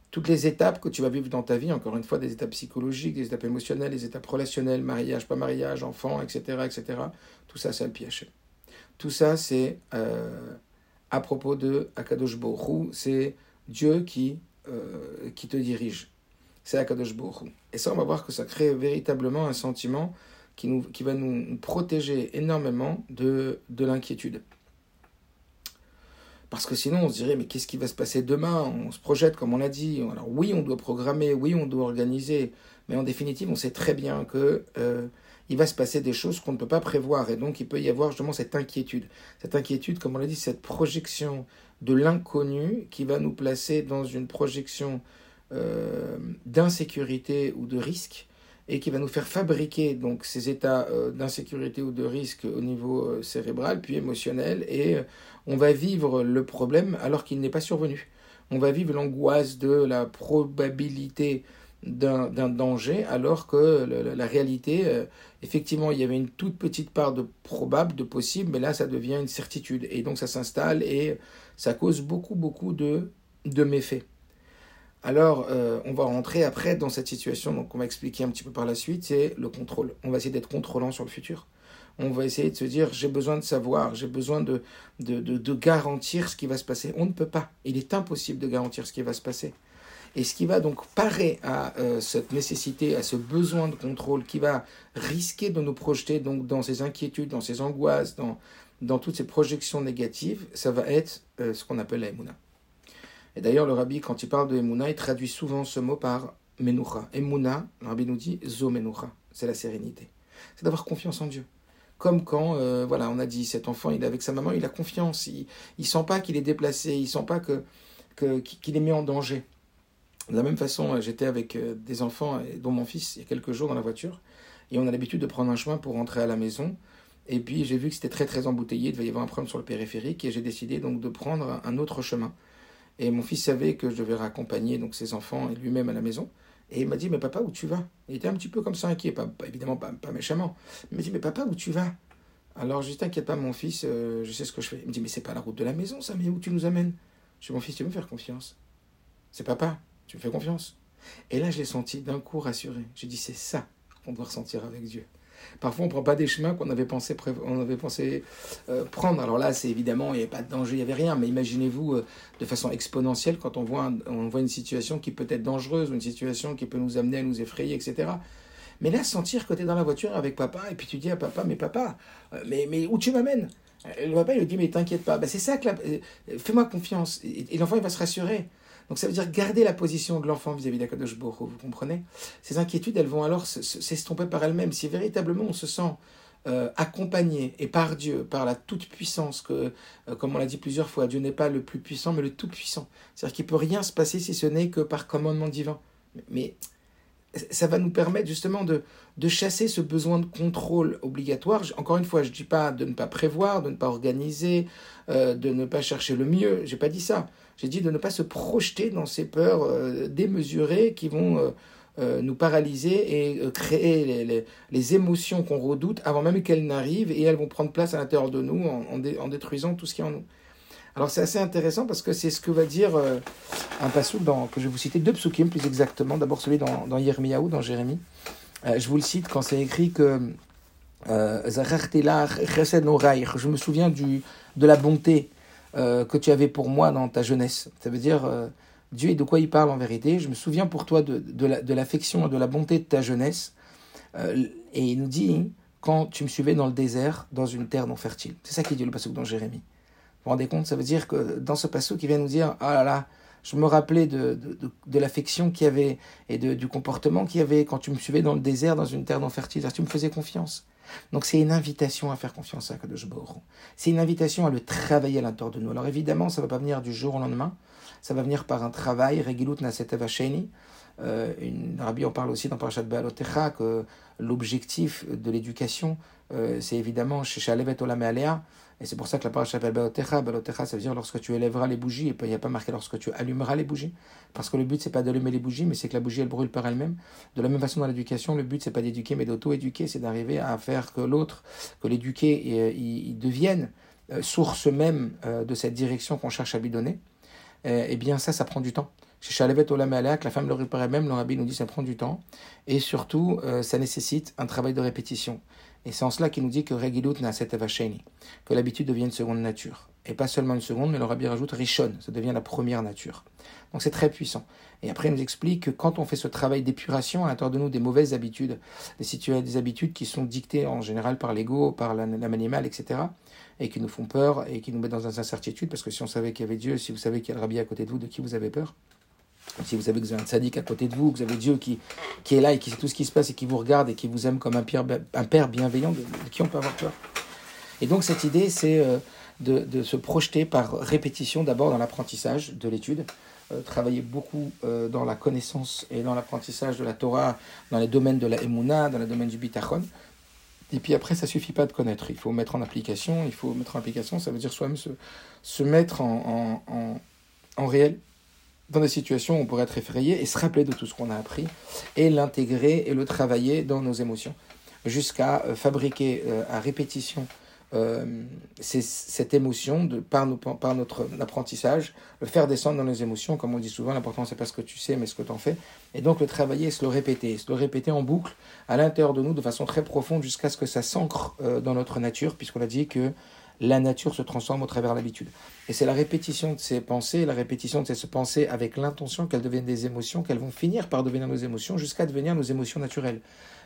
toutes les étapes que tu vas vivre dans ta vie, encore une fois, des étapes psychologiques, des étapes émotionnelles, des étapes relationnelles, mariage, pas mariage, enfant, etc., etc. Tout ça, c'est Alpi Hashem. Tout ça, c'est euh, à propos de Akadosh Borou, c'est Dieu qui, qui te dirige. C'est Akadosh Borou. Et ça, on va voir que ça crée véritablement un sentiment qui, nous, qui va nous protéger énormément de, de l'inquiétude. Parce que sinon, on se dirait, mais qu'est-ce qui va se passer demain? On se projette, comme on l'a dit. Alors oui, on doit programmer, oui, on doit organiser, mais en définitive, on sait très bien que euh, il va se passer des choses qu'on ne peut pas prévoir. Et donc, il peut y avoir justement cette inquiétude. Cette inquiétude, comme on l'a dit, cette projection de l'inconnu qui va nous placer dans une projection euh, d'insécurité ou de risque et qui va nous faire fabriquer donc ces états euh, d'insécurité ou de risque au niveau euh, cérébral puis émotionnel et on va vivre le problème alors qu'il n'est pas survenu. On va vivre l'angoisse de la probabilité d'un danger, alors que la, réalité, euh, effectivement, il y avait une toute petite part de probable, de possible, mais là, ça devient une certitude. Et donc, ça s'installe et ça cause beaucoup, beaucoup de méfaits. Alors, euh, on va rentrer après dans cette situation, donc on va expliquer un petit peu par la suite, c'est le contrôle. On va essayer d'être contrôlant sur le futur. On va essayer de se dire, j'ai besoin de savoir, j'ai besoin de, de, de garantir ce qui va se passer. On ne peut pas. Il est impossible de garantir ce qui va se passer. Et ce qui va donc parer à euh, cette nécessité, à ce besoin de contrôle, qui va risquer de nous projeter donc dans ces inquiétudes, dans ces angoisses, dans, dans toutes ces projections négatives, ça va être euh, ce qu'on appelle la Emouna. Et d'ailleurs, le rabbi, quand il parle de Emouna, il traduit souvent ce mot par Menoucha. Emouna, le rabbi nous dit Zo Menoucha, c'est la sérénité. C'est d'avoir confiance en Dieu. Comme quand, euh, voilà, on a dit, cet enfant, il est avec sa maman, il a confiance, il ne sent pas qu'il est déplacé, il sent pas que, qu'il est mis en danger. De la même façon, euh, j'étais avec euh, des enfants, dont mon fils, il y a quelques jours dans la voiture, et on a l'habitude de prendre un chemin pour rentrer à la maison. Et puis j'ai vu que c'était très très embouteillé, il devait y avoir un problème sur le périphérique, et j'ai décidé donc de prendre un autre chemin. Et mon fils savait que je devais raccompagner donc ses enfants et lui-même à la maison. Et il m'a dit, mais papa, où tu vas? Il était un petit peu comme ça inquiet, pas, évidemment pas, pas, méchamment. Il m'a dit, mais papa, où tu vas? Alors je dis, t'inquiète pas, mon fils, euh, je sais ce que je fais. Il me dit, mais c'est pas la route de la maison, ça, mais où tu nous amènes? Je dis, mon fils, tu veux me faire confiance C'est papa, tu me fais confiance? Et là, je l'ai senti d'un coup rassuré. J'ai dit, c'est ça qu'on doit ressentir avec Dieu. Parfois, on ne prend pas des chemins qu'on avait pensé, euh, prendre. Alors là, c'est évidemment, il n'y avait pas de danger, il n'y avait rien. Mais imaginez-vous euh, de façon exponentielle quand on voit, on voit une situation qui peut être dangereuse, une situation qui peut nous amener à nous effrayer, etc. Mais là, sentir que tu es dans la voiture avec papa, et puis tu dis à papa, mais papa, euh, mais, mais où tu m'amènes? Le papa, il lui dit, mais t'inquiète pas. Ben, c'est ça que fais-moi confiance. et l'enfant, il va se rassurer. Donc ça veut dire garder la position de l'enfant vis-à-vis d'Akadosh Borou, vous comprenez? Ces inquiétudes, elles vont alors s'estomper par elles-mêmes. Si véritablement on se sent euh, accompagné et par Dieu, par la toute-puissance, que, euh, comme on l'a dit plusieurs fois, Dieu n'est pas le plus puissant, mais le tout-puissant. C'est-à-dire qu'il peut rien se passer si ce n'est que par commandement divin. Mais, ça va nous permettre justement de, de chasser ce besoin de contrôle obligatoire. Encore une fois, je ne dis pas de ne pas prévoir, de ne pas organiser, euh, de ne pas chercher le mieux. J'ai pas dit ça. J'ai dit de ne pas se projeter dans ces peurs euh, démesurées qui vont euh, euh, nous paralyser et créer les, les, émotions qu'on redoute avant même qu'elles n'arrivent et elles vont prendre place à l'intérieur de nous en, en, détruisant tout ce qui est en nous. Alors c'est assez intéressant parce que c'est ce que va dire un passage que je vais vous citer, deux psukim plus exactement. D'abord celui dans, dans Yermiaou, dans Jérémie. je vous le cite quand c'est écrit que je me souviens du, de la bonté euh, que tu avais pour moi dans ta jeunesse. Ça veut dire, euh, Dieu et de quoi il parle en vérité. Je me souviens pour toi de, de l'affection et de la bonté de ta jeunesse. Euh, et il nous dit, quand tu me suivais dans le désert, dans une terre non fertile. C'est ça qui dit le passage dans Jérémie. Vous vous rendez compte Ça veut dire que dans ce passage qui vient nous dire, ah là là, je me rappelais de, de, de l'affection qu'il y avait et du comportement qu'il y avait quand tu me suivais dans le désert, dans une terre non fertile. Tu me faisais confiance. Donc c'est une invitation à faire confiance à Kadosh C'est une invitation à le travailler à l'intérieur de nous. Alors évidemment, ça ne va pas venir du jour au lendemain. Ça va venir par un travail. Regilut euh, une Rabbi en parle aussi dans Parashat Be'alotecha que l'objectif de l'éducation, euh, c'est évidemment chez Shalevet Olam Alea, et c'est pour ça que la parole s'appelle Balotecha. Ça veut dire lorsque tu élèveras les bougies, et il n'y a pas marqué lorsque tu allumeras les bougies. Parce que le but, c'est pas d'allumer les bougies, mais c'est que la bougie, elle brûle par elle-même. De la même façon, dans l'éducation, le but, c'est pas d'éduquer, mais d'auto-éduquer, c'est d'arriver à faire que l'autre, que l'éduquer, euh, il devienne euh, source même euh, de cette direction qu'on cherche à lui donner. Eh bien, ça, ça prend du temps. Chez Shalevet Olam que la femme le réparait même, rabbi nous dit ça prend du temps. Et surtout, ça nécessite un travail de répétition. Et c'est en cela qu'il nous dit que Regilut que l'habitude devient une seconde nature. Et pas seulement une seconde, mais le rabbi rajoute Rishon, ça devient la première nature. Donc c'est très puissant. Et après, il nous explique que quand on fait ce travail d'épuration à l'intérieur de nous des mauvaises habitudes, des, des habitudes qui sont dictées en général par l'ego, par l'âme animale, etc., et qui nous font peur et qui nous mettent dans une incertitude, parce que si on savait qu'il y avait Dieu, si vous savez qu'il y a le rabbi à côté de vous, de qui vous avez peur si vous avez un sadique à côté de vous, que vous avez Dieu qui, qui est là et qui sait tout ce qui se passe et qui vous regarde et qui vous aime comme un père, un père bienveillant, de, qui on peut avoir peur Et donc cette idée, c'est euh, de, de, se projeter par répétition d'abord dans l'apprentissage de l'étude, euh, travailler beaucoup euh, dans la connaissance et dans l'apprentissage de la Torah, dans les domaines de la Emouna, dans le domaine du Bitachon. Et puis après, ça suffit pas de connaître, il faut mettre en application, il faut mettre en application, ça veut dire soi-même se, se mettre en, en, en réel dans des situations où on pourrait être effrayé et se rappeler de tout ce qu'on a appris et l'intégrer et le travailler dans nos émotions. Jusqu'à euh, fabriquer euh, à répétition euh, cette émotion par, notre apprentissage, le faire descendre dans nos émotions, comme on dit souvent, l'important c'est pas ce que tu sais mais ce que tu en fais, et donc le travailler et se le répéter, se le répéter en boucle à l'intérieur de nous de façon très profonde jusqu'à ce que ça s'ancre dans notre nature, puisqu'on a dit que la nature se transforme au travers de l'habitude. Et c'est la répétition de ces pensées, la répétition de ces pensées avec l'intention qu'elles deviennent des émotions, qu'elles vont finir par devenir nos émotions jusqu'à devenir nos émotions naturelles.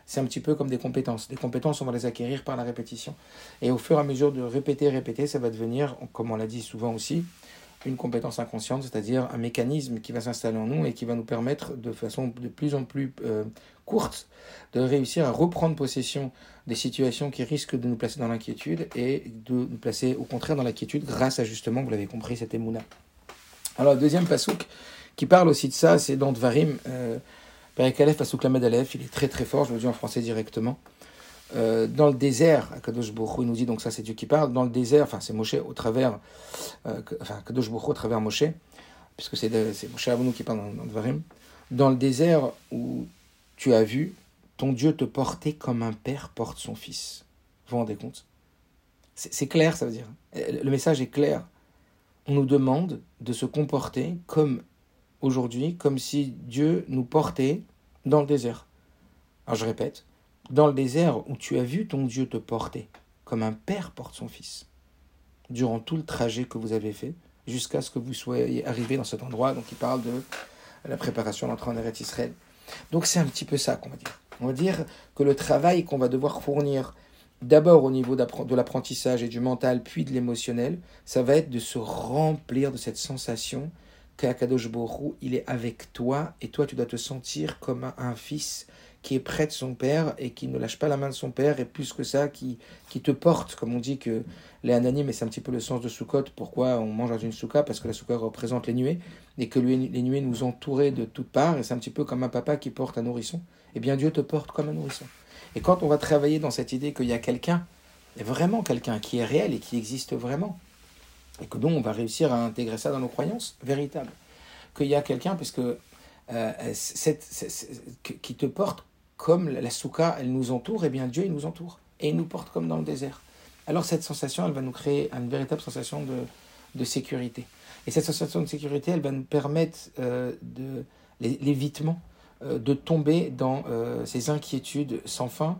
C'est un petit peu comme des compétences. Des compétences, on va les acquérir par la répétition. Et au fur et à mesure de répéter, répéter, ça va devenir, comme on l'a dit souvent aussi, une compétence inconsciente, c'est-à-dire un mécanisme qui va s'installer en nous et qui va nous permettre de façon de plus en plus euh, courte de réussir à reprendre possession des situations qui risquent de nous placer dans l'inquiétude et de nous placer au contraire dans l'inquiétude grâce à justement, vous l'avez compris, cette émouna. Alors, deuxième pasouk qui parle aussi de ça, c'est dans Dvarim, euh, Perek Aleph, pasouk Lamed Aleph, il est très très fort, je le dis en français directement. Euh, dans le désert, Kadosh Baruch il nous dit, donc ça c'est Dieu qui parle, dans le désert, enfin c'est Moshe au travers, euh, enfin Kadosh Baruch au travers Moshe, puisque c'est Moshe Avonu qui parle dans, dans Dvarim. dans le désert où tu as vu ton Dieu te porter comme un père porte son fils. Vous vous rendez compte? C'est clair, ça veut dire. Le message est clair. On nous demande de se comporter comme aujourd'hui, comme si Dieu nous portait dans le désert. Alors je répète, dans le désert où tu as vu ton Dieu te porter, comme un père porte son fils, durant tout le trajet que vous avez fait, jusqu'à ce que vous soyez arrivé dans cet endroit. Donc il parle de la préparation de l'entrée en Eretz Israël. Donc c'est un petit peu ça qu'on va dire. On va dire que le travail qu'on va devoir fournir d'abord au niveau de l'apprentissage et du mental, puis de l'émotionnel, ça va être de se remplir de cette sensation qu'Akadosh Borou, il est avec toi, et toi tu dois te sentir comme un fils qui est près de son père et qui ne lâche pas la main de son père, et plus que ça, qui, qui te porte, comme on dit que les ananimes, et c'est un petit peu le sens de Sukkot, pourquoi on mange dans une souka, parce que la souka représente les nuées, et que les nuées nous entouraient de toutes parts, et c'est un petit peu comme un papa qui porte un nourrisson. Eh bien, Dieu te porte comme un nourrisson. Et quand on va travailler dans cette idée qu'il y a quelqu'un, vraiment quelqu'un qui est réel et qui existe vraiment, et que donc on va réussir à intégrer ça dans nos croyances véritables, qu'il y a quelqu'un, parce que euh, qui te porte comme la souka, elle nous entoure, et eh bien Dieu, il nous entoure. Et il nous porte comme dans le désert. Alors cette sensation, elle va nous créer une véritable sensation de, sécurité. Et cette sensation de sécurité, elle va nous permettre euh, l'évitement euh, de tomber dans euh, ces inquiétudes sans fin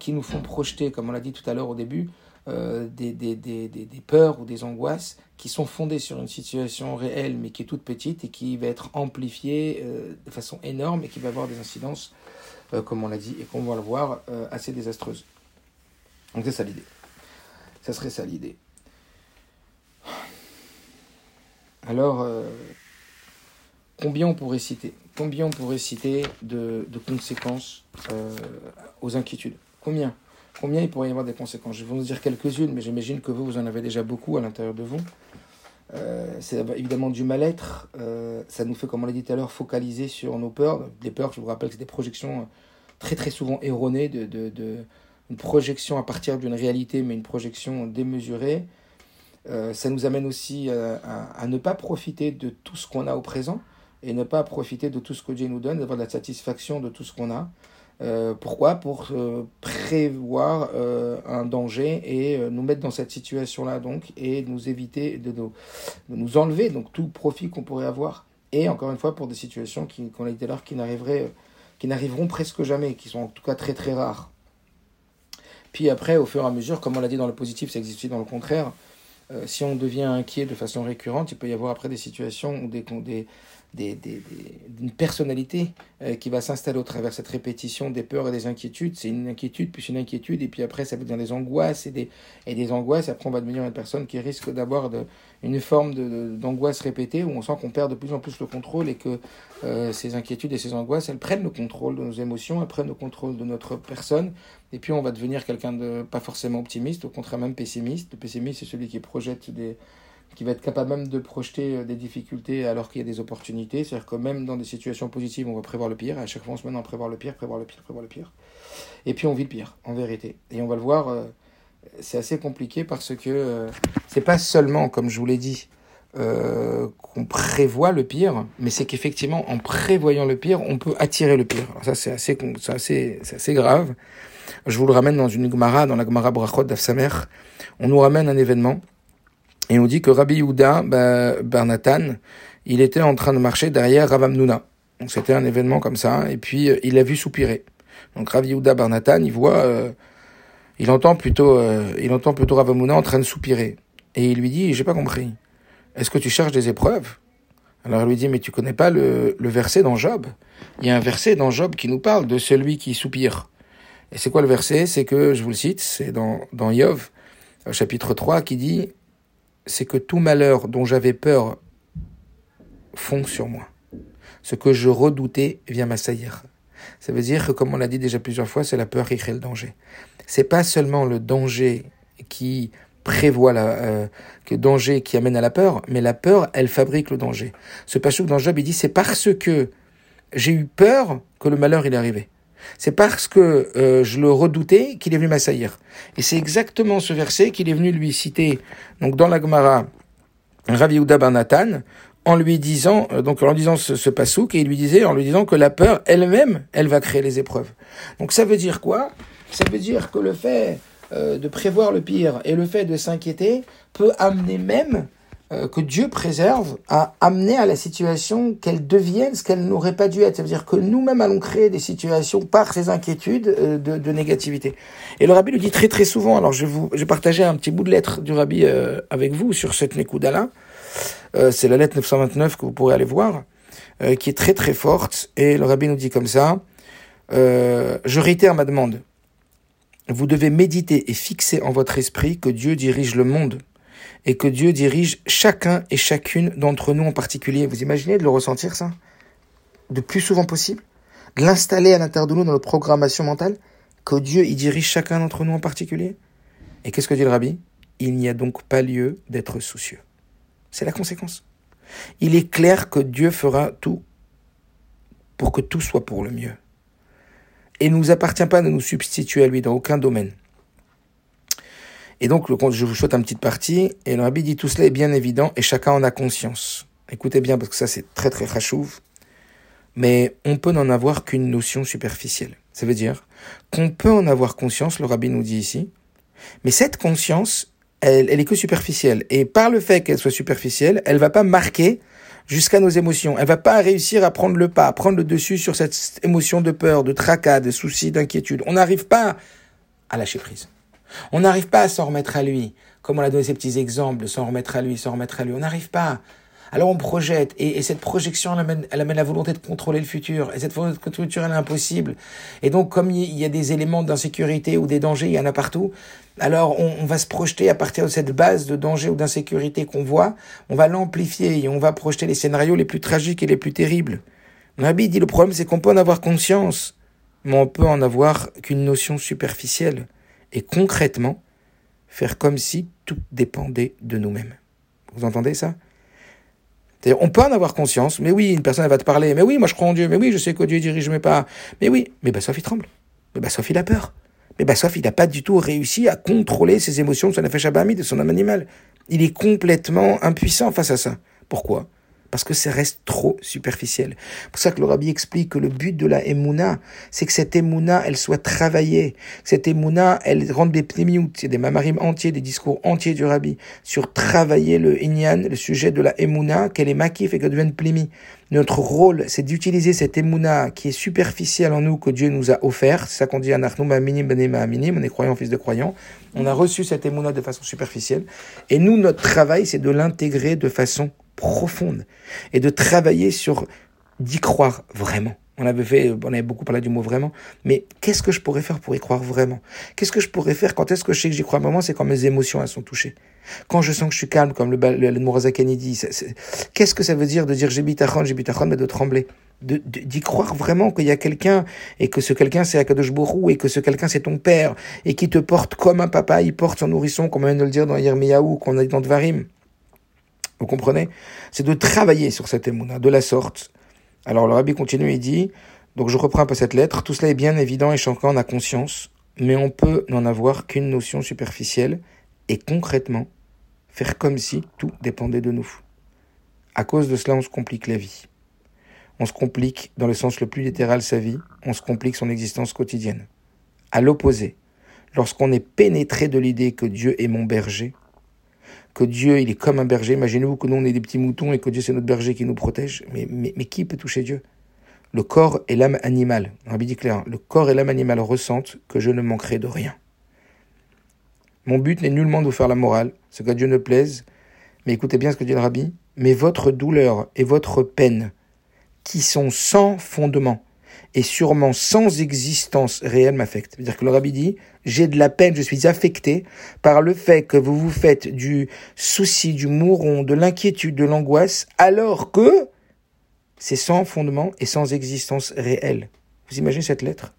qui nous font projeter, comme on l'a dit tout à l'heure au début, des, peurs ou des angoisses qui sont fondées sur une situation réelle mais qui est toute petite et qui va être amplifiée de façon énorme et qui va avoir des incidences comme on l'a dit, et qu'on va le voir, euh, assez désastreuse. Donc c'est ça l'idée. Ça serait ça l'idée. Alors, euh, combien on pourrait citer Combien on pourrait citer de, conséquences aux inquiétudes? Combien? Combien il pourrait y avoir des conséquences? Je vais vous dire quelques-unes, mais j'imagine que vous, vous en avez déjà beaucoup à l'intérieur de vous. C'est évidemment du mal-être. ça nous fait, comme on l'a dit tout à l'heure, focaliser sur nos peurs. Les peurs, je vous rappelle que c'est des projections très très souvent erronée, de, de, une projection à partir d'une réalité, mais une projection démesurée. Euh, ça nous amène aussi euh, à, ne pas profiter de tout ce qu'on a au présent et ne pas profiter de tout ce que Dieu nous donne, d'avoir la satisfaction de tout ce qu'on a. Euh, pourquoi? Pour prévoir un danger et nous mettre dans cette situation-là donc et nous éviter de nous, nous enlever donc tout profit qu'on pourrait avoir. Et encore une fois pour des situations qui, qu'on a dit à qui n'arriveraient qui n'arriveront presque jamais, qui sont en tout cas très très rares. Puis après, au fur et à mesure, comme on l'a dit dans le positif, ça existe aussi dans le contraire, euh, si on devient inquiet de façon récurrente, il peut y avoir après des situations des, des, d'une personnalité euh, qui va s'installer au travers de cette répétition des peurs et des inquiétudes. C'est une inquiétude, puis une inquiétude, et puis après ça va devenir des angoisses et des, et des angoisses. Après on va devenir une personne qui risque d'avoir de, une forme de, d'angoisse répétée où on sent qu'on perd de plus en plus le contrôle et que euh, ces inquiétudes et ces angoisses, elles prennent le contrôle de nos émotions, elles prennent le contrôle de notre personne. Et puis on va devenir quelqu'un de pas forcément optimiste, au contraire même pessimiste. Le pessimiste, c'est celui qui projette des qui va être capable même de projeter euh, des difficultés alors qu'il y a des opportunités. C'est-à-dire que même dans des situations positives, on va prévoir le pire. À chaque fois, on se met à prévoir le pire, prévoir le pire, prévoir le pire. Et puis, on vit le pire, en vérité. Et on va le voir, euh, c'est assez compliqué parce que euh, c'est pas seulement, comme je vous l'ai dit, qu'on prévoit le pire, mais c'est qu'effectivement, en prévoyant le pire, on peut attirer le pire. Alors ça, c'est assez grave. Je vous le ramène dans une Gemara, dans la Gemara Brachot d'Afsamer. On nous ramène un événement et on dit que Rabbi Yehuda bah, Bernathan, il était en train de marcher derrière Rav Amnuna. Donc c'était un événement comme ça, et puis euh, il l'a vu soupirer. Donc Rabbi Yehuda Bernathan, il voit, euh, il entend plutôt, euh, il entend plutôt Rav en train de soupirer. Et il lui dit, j'ai pas compris, est-ce que tu cherches des épreuves? Alors il lui dit, mais tu connais pas le, le verset dans Job? Il y a un verset dans Job qui nous parle de celui qui soupire. Et c'est quoi le verset? C'est que, je vous le cite, c'est dans, dans Yov, chapitre 3, qui dit c'est que tout malheur dont j'avais peur fond sur moi. Ce que je redoutais vient m'assaillir. Ça veut dire que, comme on l'a dit déjà plusieurs fois, c'est la peur qui crée le danger. C'est pas seulement le danger qui prévoit la, euh, danger qui amène à la peur, mais la peur, elle fabrique le danger. Ce pachouk dans Job, il dit, c'est parce que j'ai eu peur que le malheur il est arrivé. C'est parce que euh, je le redoutais qu'il est venu m'assaillir. Et c'est exactement ce verset qu'il est venu lui citer donc dans la Gemara, Rav Yehuda ben en lui disant, euh, donc en disant ce, ce pasouk, et il lui disait, en lui disant que la peur elle-même, elle va créer les épreuves. Donc ça veut dire quoi? Ça veut dire que le fait euh, de prévoir le pire et le fait de s'inquiéter peut amener même euh, que Dieu préserve à amener à la situation qu'elle devienne ce qu'elle n'aurait pas dû être. Ça veut dire que nous-mêmes allons créer des situations par ces inquiétudes de, de, négativité. Et le rabbi le dit très très souvent. Alors je vous, je partager un petit bout de lettre du rabbi avec vous sur cette Nekuda-là. Euh, c'est la lettre 929 que vous pourrez aller voir, euh, qui est très très forte. Et le rabbi nous dit comme ça, euh, je réitère ma demande. Vous devez méditer et fixer en votre esprit que Dieu dirige le monde et que Dieu dirige chacun et chacune d'entre nous en particulier. Vous imaginez de le ressentir ça? De plus souvent possible? De l'installer à l'intérieur de nous dans notre programmation mentale? Que Dieu y dirige chacun d'entre nous en particulier? Et qu'est-ce que dit le rabbi? Il n'y a donc pas lieu d'être soucieux. C'est la conséquence. Il est clair que Dieu fera tout pour que tout soit pour le mieux. Et il ne nous appartient pas de nous substituer à lui dans aucun domaine. Et donc, je vous souhaite une petite partie, et le rabbi dit tout cela est bien évident, et chacun en a conscience. Écoutez bien, parce que ça c'est très très rachouv. Mais on peut n'en avoir qu'une notion superficielle. Ça veut dire qu'on peut en avoir conscience, le rabbi nous dit ici, mais cette conscience, elle, elle est que superficielle. Et par le fait qu'elle soit superficielle, elle va pas marquer jusqu'à nos émotions. Elle va pas réussir à prendre le pas, à prendre le dessus sur cette émotion de peur, de tracas, de soucis, d'inquiétude. On n'arrive pas à lâcher prise. On n'arrive pas à s'en remettre à lui. Comme on a donné ces petits exemples, s'en remettre à lui, s'en remettre à lui. On n'arrive pas. Alors on projette, et, cette projection, elle amène, la volonté de contrôler le futur, et cette volonté de contrôler le futur, elle est impossible. Et donc, comme il y a des éléments d'insécurité ou des dangers, il y en a partout, alors on, va se projeter à partir de cette base de danger ou d'insécurité qu'on voit, on va l'amplifier, et on va projeter les scénarios les plus tragiques et les plus terribles. Nabi dit, le problème, c'est qu'on peut en avoir conscience, mais on peut en avoir qu'une notion superficielle, et concrètement, faire comme si tout dépendait de nous-mêmes. Vous entendez ça? On peut en avoir conscience, mais oui, une personne va te parler, mais oui, moi je crois en Dieu, mais oui, je sais que Dieu dirige mes pas, mais oui, mais bah, Sophie tremble, mais bah, Sophie il a peur, mais bah, Sophie il n'a pas du tout réussi à contrôler ses émotions de son shabami, de son âme animale. Il est complètement impuissant face à ça. Pourquoi? Parce que ça reste trop superficiel. C'est pour ça que le rabbi explique que le but de la émouna, c'est que cette émouna, elle soit travaillée. Cette émouna, elle rende des pnémiout, c'est des mamarim entiers, des discours entiers du rabbi, sur travailler le inyan, le sujet de la émouna, qu'elle est makif et qu'elle devienne plémi. Notre rôle, c'est d'utiliser cette émouna qui est superficielle en nous, que Dieu nous a offert. C'est ça qu'on dit à minim, benema, minim, on est croyant, fils de croyant. On a reçu cette émouna de façon superficielle. Et nous, notre travail, c'est de l'intégrer de façon profonde et de travailler sur d'y croire vraiment. On avait fait, on avait beaucoup parlé du mot vraiment, mais qu'est-ce que je pourrais faire pour y croire vraiment? Qu'est-ce que je pourrais faire? Quand est-ce que je sais que j'y crois? Vraiment C'est quand mes émotions elles sont touchées. Quand je sens que je suis calme, comme le, le, le dit, qu'est-ce que ça veut dire de dire j'ai bitachon, j'ai bitachon, mais de trembler? D'y croire vraiment qu'il y a quelqu'un et que ce quelqu'un c'est Akadosh Borou et que ce quelqu'un c'est ton père et qui te porte comme un papa, il porte son nourrisson, comme on vient de le dire dans Yermiyahu, qu'on a dit dans Dvarim. Vous comprenez? C'est de travailler sur cette émouna de la sorte. Alors le rabbi continue et dit, donc je reprends un peu cette lettre, tout cela est bien évident et chacun en a conscience, mais on peut n'en avoir qu'une notion superficielle et concrètement faire comme si tout dépendait de nous. À cause de cela, on se complique la vie. On se complique, dans le sens le plus littéral, sa vie, on se complique son existence quotidienne. À l'opposé, lorsqu'on est pénétré de l'idée que Dieu est mon berger, que Dieu, il est comme un berger. Imaginez-vous que nous, on est des petits moutons et que Dieu, c'est notre berger qui nous protège. Mais, qui peut toucher Dieu? Le corps et l'âme animale. Rabbi dit clair, le corps et l'âme animale ressentent que je ne manquerai de rien. Mon but n'est nullement de vous faire la morale, ce que Dieu ne plaise. Mais écoutez bien ce que dit le Rabbi. Mais votre douleur et votre peine, qui sont sans fondement, et sûrement sans existence réelle m'affecte. C'est-à-dire que le rabbi dit, j'ai de la peine, je suis affecté par le fait que vous vous faites du souci, du mouron, de l'inquiétude, de l'angoisse, alors que c'est sans fondement et sans existence réelle. Vous imaginez cette lettre?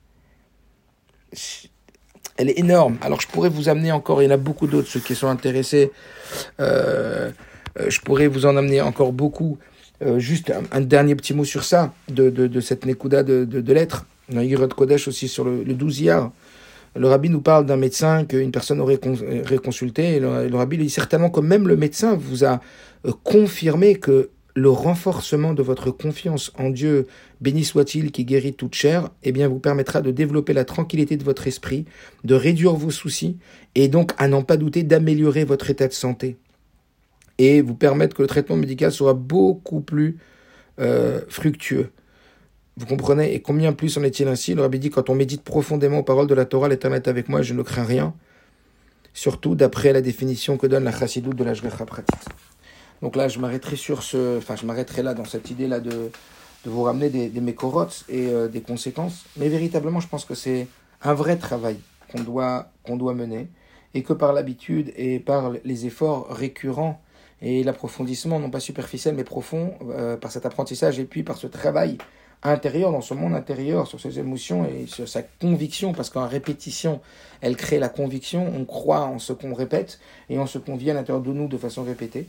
Elle est énorme. Alors je pourrais vous amener encore, il y en a beaucoup d'autres, ceux qui sont intéressés, euh, euh, je pourrais vous en amener encore beaucoup euh, juste un, dernier petit mot sur ça, de, de, de cette Nekuda de, de, de lettres. Dans Kodesh aussi sur le, le 12 Yar. Le rabbi nous parle d'un médecin qu'une personne aurait, consulté. Et le, rabbi dit certainement que même le médecin vous a euh, confirmé que le renforcement de votre confiance en Dieu, béni soit-il, qui guérit toute chair, eh bien, vous permettra de développer la tranquillité de votre esprit, de réduire vos soucis, et donc, à n'en pas douter, d'améliorer votre état de santé. Et vous permettre que le traitement médical soit beaucoup plus euh, fructueux. Vous comprenez? Et combien plus en est-il ainsi? Le rabbi dit, quand on médite profondément aux paroles de la Torah, l'Éternel est avec moi je ne crains rien. Surtout d'après la définition que donne la chassidoute de la pratique. Donc là, je m'arrêterai sur ce, enfin, je m'arrêterai là dans cette idée-là de, de vous ramener des, des et euh, des conséquences. Mais véritablement, je pense que c'est un vrai travail qu'on doit, qu'on doit mener et que par l'habitude et par les efforts récurrents et l'approfondissement, non pas superficiel mais profond, euh, par cet apprentissage et puis par ce travail intérieur, dans ce monde intérieur, sur ses émotions et sur sa conviction, parce qu'en répétition, elle crée la conviction, on croit en ce qu'on répète et en ce qu'on vit à l'intérieur de nous de façon répétée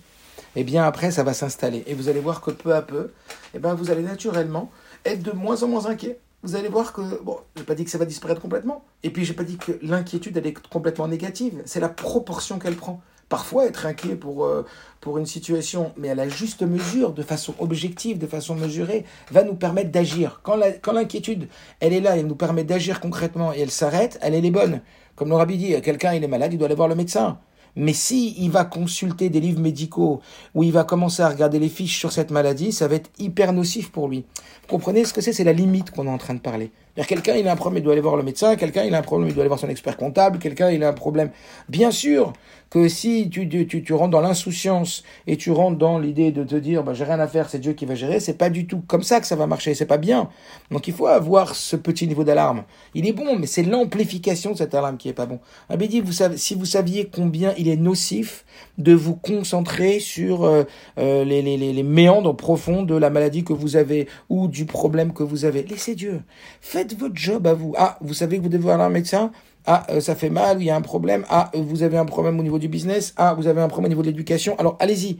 eh bien après ça va s'installer. Et vous allez voir que peu à peu, eh bien, vous allez naturellement être de moins en moins inquiet. Vous allez voir que, bon, je n'ai pas dit que ça va disparaître complètement. Et puis, je n'ai pas dit que l'inquiétude, elle est complètement négative. C'est la proportion qu'elle prend. Parfois, être inquiet pour, euh, pour une situation, mais à la juste mesure, de façon objective, de façon mesurée, va nous permettre d'agir. Quand l'inquiétude, elle est là, elle nous permet d'agir concrètement et elle s'arrête, elle, est bonne. Comme le rabbi dit, quelqu'un, il est malade, il doit aller voir le médecin. Mais si il va consulter des livres médicaux où il va commencer à regarder les fiches sur cette maladie, ça va être hyper nocif pour lui. Vous comprenez ce que c'est? C'est la limite qu'on est en train de parler. Quelqu'un, il a un problème, il doit aller voir le médecin. Quelqu'un, il a un problème, il doit aller voir son expert comptable. Quelqu'un, il a un problème. Bien sûr que si tu, tu, tu, rentres dans l'insouciance et tu rentres dans l'idée de te dire, bah, j'ai rien à faire, c'est Dieu qui va gérer, c'est pas du tout comme ça que ça va marcher. C'est pas bien. Donc il faut avoir ce petit niveau d'alarme. Il est bon, mais c'est l'amplification de cette alarme qui est pas bon. Abedi, vous savez, si vous saviez combien il est nocif de vous concentrer sur euh, euh, les, les, les, les méandres profonds de la maladie que vous avez ou du problème que vous avez, laissez Dieu. Faites votre job à vous. Ah, vous savez que vous devez à un médecin? Ah, euh, ça fait mal, il y a un problème. Ah, euh, vous avez un problème au niveau du business. Ah, vous avez un problème au niveau de l'éducation. Alors, allez-y,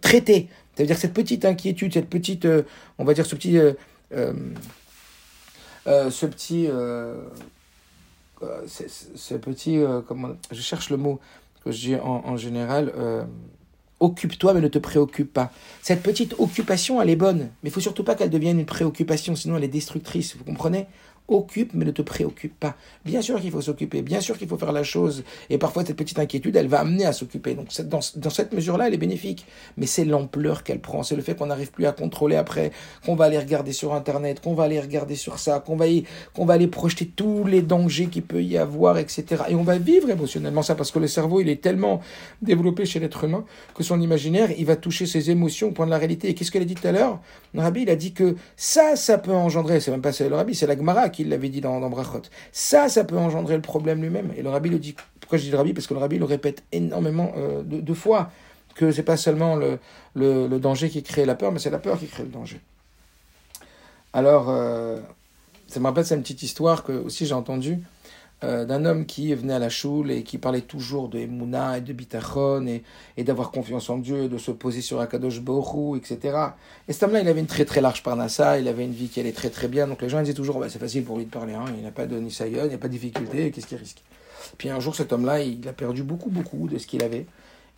traitez. Ça veut dire cette petite inquiétude, cette petite, euh, on va dire ce petit, ce petit, ce petit, comment, je cherche le mot que je dis en, en général. Occupe-toi, mais ne te préoccupe pas. Cette petite occupation, elle est bonne, mais il faut surtout pas qu'elle devienne une préoccupation, sinon elle est destructrice. Vous comprenez? Occupe, mais ne te préoccupe pas. Bien sûr qu'il faut s'occuper, bien sûr qu'il faut faire la chose, et parfois cette petite inquiétude, elle va amener à s'occuper. Donc dans, dans cette mesure-là, elle est bénéfique, mais c'est l'ampleur qu'elle prend, c'est le fait qu'on n'arrive plus à contrôler après, qu'on va aller regarder sur Internet, qu'on va aller regarder sur ça, qu'on va, qu'on va aller projeter tous les dangers qu'il peut y avoir, etc. Et on va vivre émotionnellement ça, parce que le cerveau, il est tellement développé chez l'être humain que son imaginaire, il va toucher ses émotions au point de la réalité. Et qu'est-ce qu'elle a dit tout à l'heure? Rabbi, il a dit que ça, ça peut engendrer, c'est même pas le rabbi, c'est la Gemara qui l'avait dit dans, dans Brachot. Ça, ça peut engendrer le problème lui-même. Et le rabbi le dit. Pourquoi je dis le rabbi? Parce que le rabbi le répète énormément euh, de, fois que c'est pas seulement le, le, danger qui crée la peur, mais c'est la peur qui crée le danger. Alors, euh, ça me rappelle, c'est une petite histoire que aussi j'ai entendue euh, d'un homme qui venait à la choule et qui parlait toujours de Emouna et de Bitachon et, d'avoir confiance en Dieu, de se poser sur Akadosh Borou, etc. Et cet homme-là, il avait une très très large parnassa, il avait une vie qui allait très très bien, donc les gens disaient toujours, bah, c'est facile pour lui de parler, hein, il n'a pas de nisayon, il n'y a pas de difficulté, qu'est-ce qu'il risque? Puis un jour, cet homme-là, il a perdu beaucoup beaucoup de ce qu'il avait.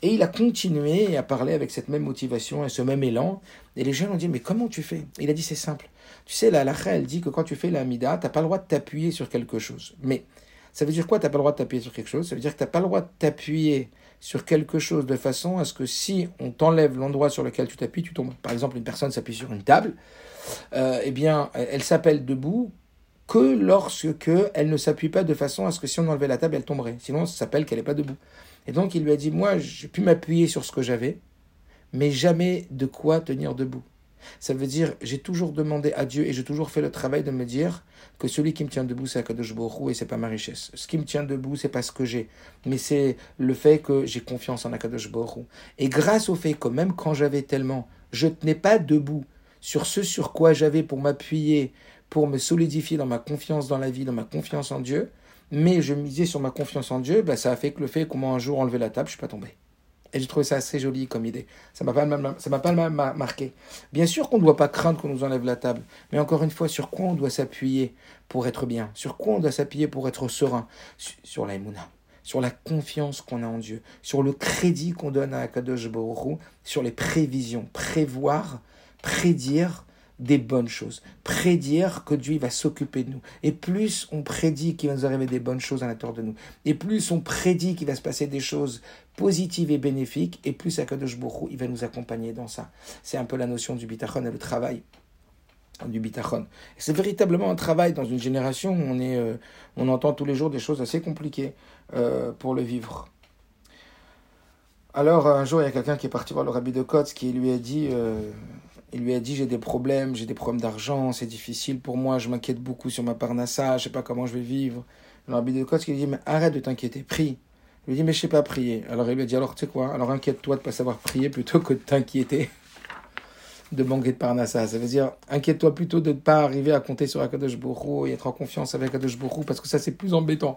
Et il a continué à parler avec cette même motivation et ce même élan. Et les gens ont dit, mais comment tu fais? Il a dit, c'est simple. Tu sais, la lacha, elle dit que quand tu fais la mida, tu n'as pas le droit de t'appuyer sur quelque chose. Mais ça veut dire quoi Tu n'as pas le droit de t'appuyer sur quelque chose? Ça veut dire que tu n'as pas le droit de t'appuyer sur quelque chose de façon à ce que si on t'enlève l'endroit sur lequel tu t'appuies, tu tombes. Par exemple, une personne s'appuie sur une table, euh, eh bien, elle s'appelle debout que lorsque elle ne s'appuie pas de façon à ce que si on enlevait la table, elle tomberait. Sinon, ça s'appelle qu'elle n'est pas debout. Et donc, il lui a dit, moi, j'ai pu m'appuyer sur ce que j'avais, mais jamais de quoi tenir debout. Ça veut dire, j'ai toujours demandé à Dieu et j'ai toujours fait le travail de me dire que celui qui me tient debout, c'est Akadosh Borou et c'est pas ma richesse. Ce qui me tient debout, c'est pas ce que j'ai, mais c'est le fait que j'ai confiance en Akadosh Borou. Et grâce au fait que même quand j'avais tellement, je tenais pas debout sur ce sur quoi j'avais pour m'appuyer, pour me solidifier dans ma confiance dans la vie, dans ma confiance en Dieu, mais je misais sur ma confiance en Dieu, bah, ça a fait que le fait comment un jour enlever la table, je suis pas tombé. Et j'ai trouvé ça assez joli comme idée. Ça m'a pas, ça m'a pas marqué. Bien sûr qu'on ne doit pas craindre qu'on nous enlève la table. Mais encore une fois, sur quoi on doit s'appuyer pour être bien? Sur quoi on doit s'appuyer pour être serein? Sur la sur la confiance qu'on a en Dieu, sur le crédit qu'on donne à Akadosh Baruch sur les prévisions, prévoir, prédire des bonnes choses, prédire que Dieu va s'occuper de nous. Et plus on prédit qu'il va nous arriver des bonnes choses à l'intérieur de nous, et plus on prédit qu'il va se passer des choses positives et bénéfiques, et plus Akadosh Baruch il va nous accompagner dans ça. C'est un peu la notion du bitachon et le travail du bitachon. C'est véritablement un travail dans une génération où on, est, euh, on entend tous les jours des choses assez compliquées euh, pour le vivre. Alors un jour, il y a quelqu'un qui est parti voir le rabbi de Kotz qui lui a dit, euh, il lui a dit j'ai des problèmes, j'ai des problèmes d'argent, c'est difficile pour moi, je m'inquiète beaucoup sur ma parnassa, je sais pas comment je vais vivre. Le rabbi de Kotz lui dit mais arrête de t'inquiéter, prie. Il lui dit mais je sais pas prier. Alors il lui a dit alors tu sais quoi, alors inquiète-toi de pas savoir prier plutôt que de t'inquiéter de manquer de Parnassa. Ça veut dire, inquiète-toi plutôt de ne pas arriver à compter sur Akadosh Borou et être en confiance avec Akadosh Borou parce que ça c'est plus embêtant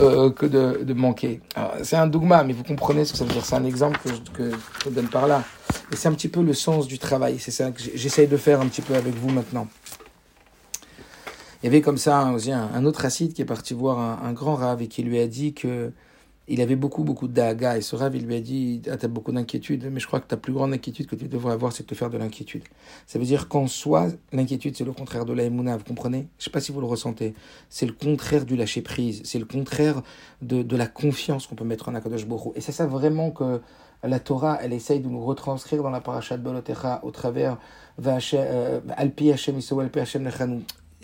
euh, que de, de manquer. C'est un dogma, mais vous comprenez ce que ça veut dire. C'est un exemple que je, que je donne par là. Et c'est un petit peu le sens du travail. C'est ça que j'essaye de faire un petit peu avec vous maintenant. Il y avait comme ça aussi un, autre acide qui est parti voir un, grand rave et qui lui a dit que il avait beaucoup, beaucoup de daga. Et ce rave, il lui a dit ah, Tu as beaucoup d'inquiétude, mais je crois que ta plus grande inquiétude que tu devrais avoir, c'est de te faire de l'inquiétude. Ça veut dire qu'en soi, l'inquiétude, c'est le contraire de la émouna, vous comprenez? Je ne sais pas si vous le ressentez. C'est le contraire du lâcher prise. C'est le contraire de, de la confiance qu'on peut mettre en Akadosh Borou. Et c'est ça vraiment que la Torah, elle essaye de nous retranscrire dans la parashat Balotecha au travers euh, Alpi Hashem Alpi Hashem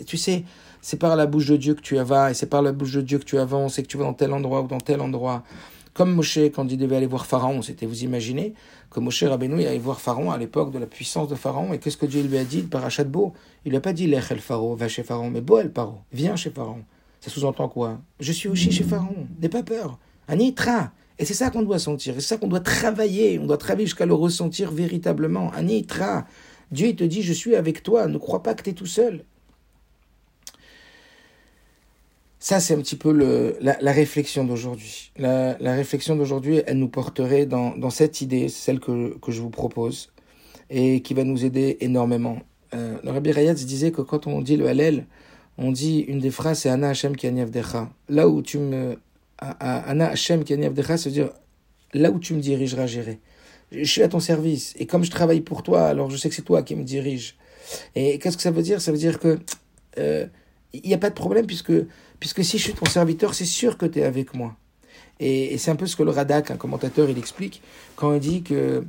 Tu sais, c'est par la bouche de Dieu que tu vas, et c'est par la bouche de Dieu que tu avances, et que tu vas dans tel endroit ou dans tel endroit. Comme Moshe, quand il devait aller voir Pharaon, c'était, vous imaginez, que Moshe Rabbeinu allait voir Pharaon à l'époque de la puissance de Pharaon, et qu'est-ce que Dieu lui a dit par Beau? Il lui a pas dit Lech el Pharaon, va chez Pharaon, mais Bo el Pharaon, viens chez Pharaon. Ça sous-entend quoi? Je suis aussi chez Pharaon, n'aie pas peur. Anitra Et c'est ça qu'on doit sentir, c'est ça qu'on doit travailler, on doit travailler jusqu'à le ressentir véritablement. Anitra Dieu te dit, je suis avec toi, ne crois pas que tu es tout seul. Ça, c'est un petit peu la, réflexion d'aujourd'hui. La, réflexion d'aujourd'hui, elle nous porterait dans, cette idée, celle que, que, je vous propose, et qui va nous aider énormément. Euh, le Rabbi Rayatz disait que quand on dit le Hallel, on dit une des phrases, c'est Ana Hashem ki Decha. Là où tu me. Ana Hashem ki Decha, ça veut dire là où tu me dirigeras, j'irai. Je suis à ton service. Et comme je travaille pour toi, alors je sais que c'est toi qui me dirige. Et qu'est-ce que ça veut dire? Ça veut dire que. Euh, il n'y a pas de problème puisque, puisque si je suis ton serviteur, c'est sûr que tu es avec moi. Et, c'est un peu ce que le Radak, un commentateur, il explique quand il dit que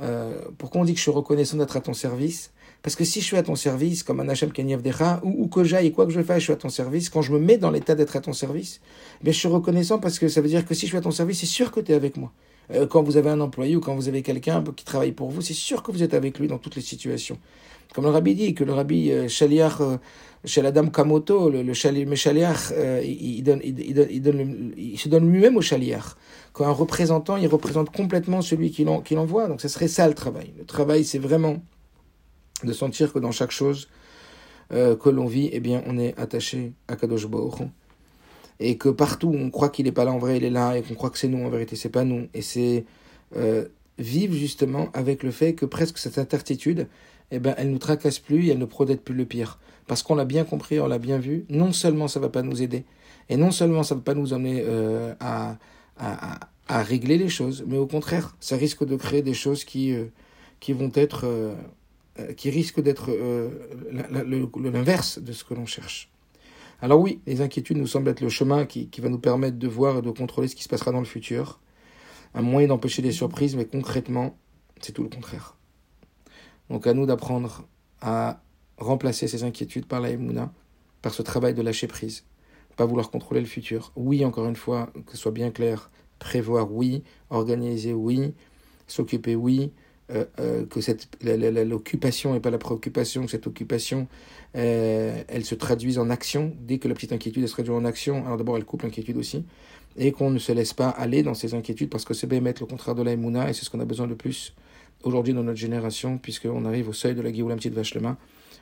euh, pourquoi on dit que je suis reconnaissant d'être à ton service? Parce que si je suis à ton service, comme un Hachem Kenyev Decha, ou, ou que j'aille, quoi que je fasse, je suis à ton service, quand je me mets dans l'état d'être à ton service, eh je suis reconnaissant parce que ça veut dire que si je suis à ton service, c'est sûr que tu es avec moi. Euh, quand vous avez un employé ou quand vous avez quelqu'un qui travaille pour vous, c'est sûr que vous êtes avec lui dans toutes les situations. Comme le rabbi dit, que le rabbi euh, Shaliach, euh, chez la dame Kamoto, le, le Shaliach, euh, il, donne, il, donne, il, donne, il se donne lui-même au Shaliach. Quand un représentant, il représente complètement celui qui l'envoie. Donc ce serait ça le travail. Le travail, c'est vraiment de sentir que dans chaque chose que l'on vit, eh bien, on est attaché à Kadosh Baruch et que partout on croit qu'il n'est pas là en vrai, il est là, et qu'on croit que c'est nous, en vérité c'est pas nous. Et c'est euh, vivre justement avec le fait que presque cette incertitude, eh ben, elle nous tracasse plus et elle ne projette plus le pire. Parce qu'on l'a bien compris, on l'a bien vu, non seulement ça va pas nous aider, et non seulement ça va pas nous emmener euh, à, régler les choses, mais au contraire, ça risque de créer des choses qui, euh, qui vont être, euh, qui risquent d'être l'inverse de ce que l'on cherche. Alors oui, les inquiétudes nous semblent être le chemin qui, qui va nous permettre de voir et de contrôler ce qui se passera dans le futur. Un moyen d'empêcher des surprises, mais concrètement, c'est tout le contraire. Donc à nous d'apprendre à remplacer ces inquiétudes par la Emouna, par ce travail de lâcher prise. Pas vouloir contrôler le futur. Oui, encore une fois, que ce soit bien clair. Prévoir, oui. Organiser, oui. S'occuper, oui. Euh, euh, que cette l'occupation et pas la préoccupation, que cette occupation, euh, elle se traduise en action. Dès que la petite inquiétude elle se traduit en action, alors d'abord elle coupe l'inquiétude aussi, et qu'on ne se laisse pas aller dans ces inquiétudes parce que c'est mettre le contraire de la Emouna et c'est ce qu'on a besoin de plus aujourd'hui dans notre génération, puisqu'on arrive au seuil de la Géoula petite vache main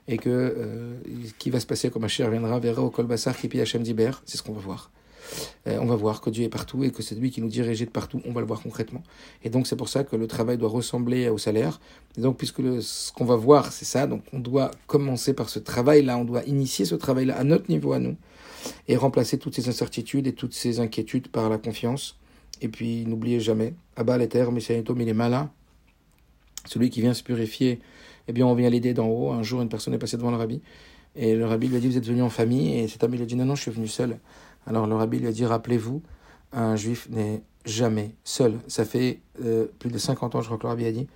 et que qui va se passer quand Machir viendra, verra au Kol Bassar, Kipi Hachem Diber, c'est ce qu'on va voir. Euh, on va voir que Dieu est partout et que c'est lui qui nous dirige de partout. On va le voir concrètement. Et donc c'est pour ça que le travail doit ressembler au salaire. Et donc puisque ce qu'on va voir, c'est ça, donc on doit commencer par ce travail-là, on doit initier ce travail-là à notre niveau à nous. et remplacer toutes ces incertitudes et toutes ces inquiétudes par la confiance. Et puis n'oubliez jamais, Abba l'éther, mais il est malin. Celui qui vient se purifier, eh bien on vient l'aider d'en haut. Un jour, une personne est passée devant le rabbi et le rabbi lui a dit Vous êtes venu en famille Et cet ami lui a dit Non, non, je suis venu seul. Alors le rabbi lui a dit Rappelez-vous, un juif n'est jamais seul. Ça fait euh, plus de 50 ans, je crois que le rabbi a dit,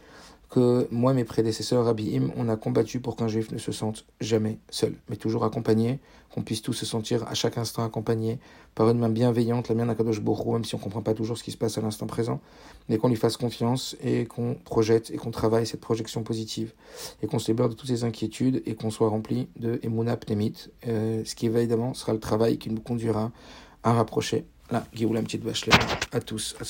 que moi, mes prédécesseurs, Rabbi Im, on a combattu pour qu'un juif ne se sente jamais seul, mais toujours accompagné, qu'on puisse tous se sentir à chaque instant accompagné par une main bienveillante, la mienne d'Akadosh Borou, même si on ne comprend pas toujours ce qui se passe à l'instant présent, mais qu'on lui fasse confiance et qu'on projette et qu'on travaille cette projection positive et qu'on se libère de toutes ces inquiétudes et qu'on soit rempli de Emuna Pnemit, euh, ce qui évidemment sera le travail qui nous conduira à rapprocher la Géoula Petite Bachelet. À tous, à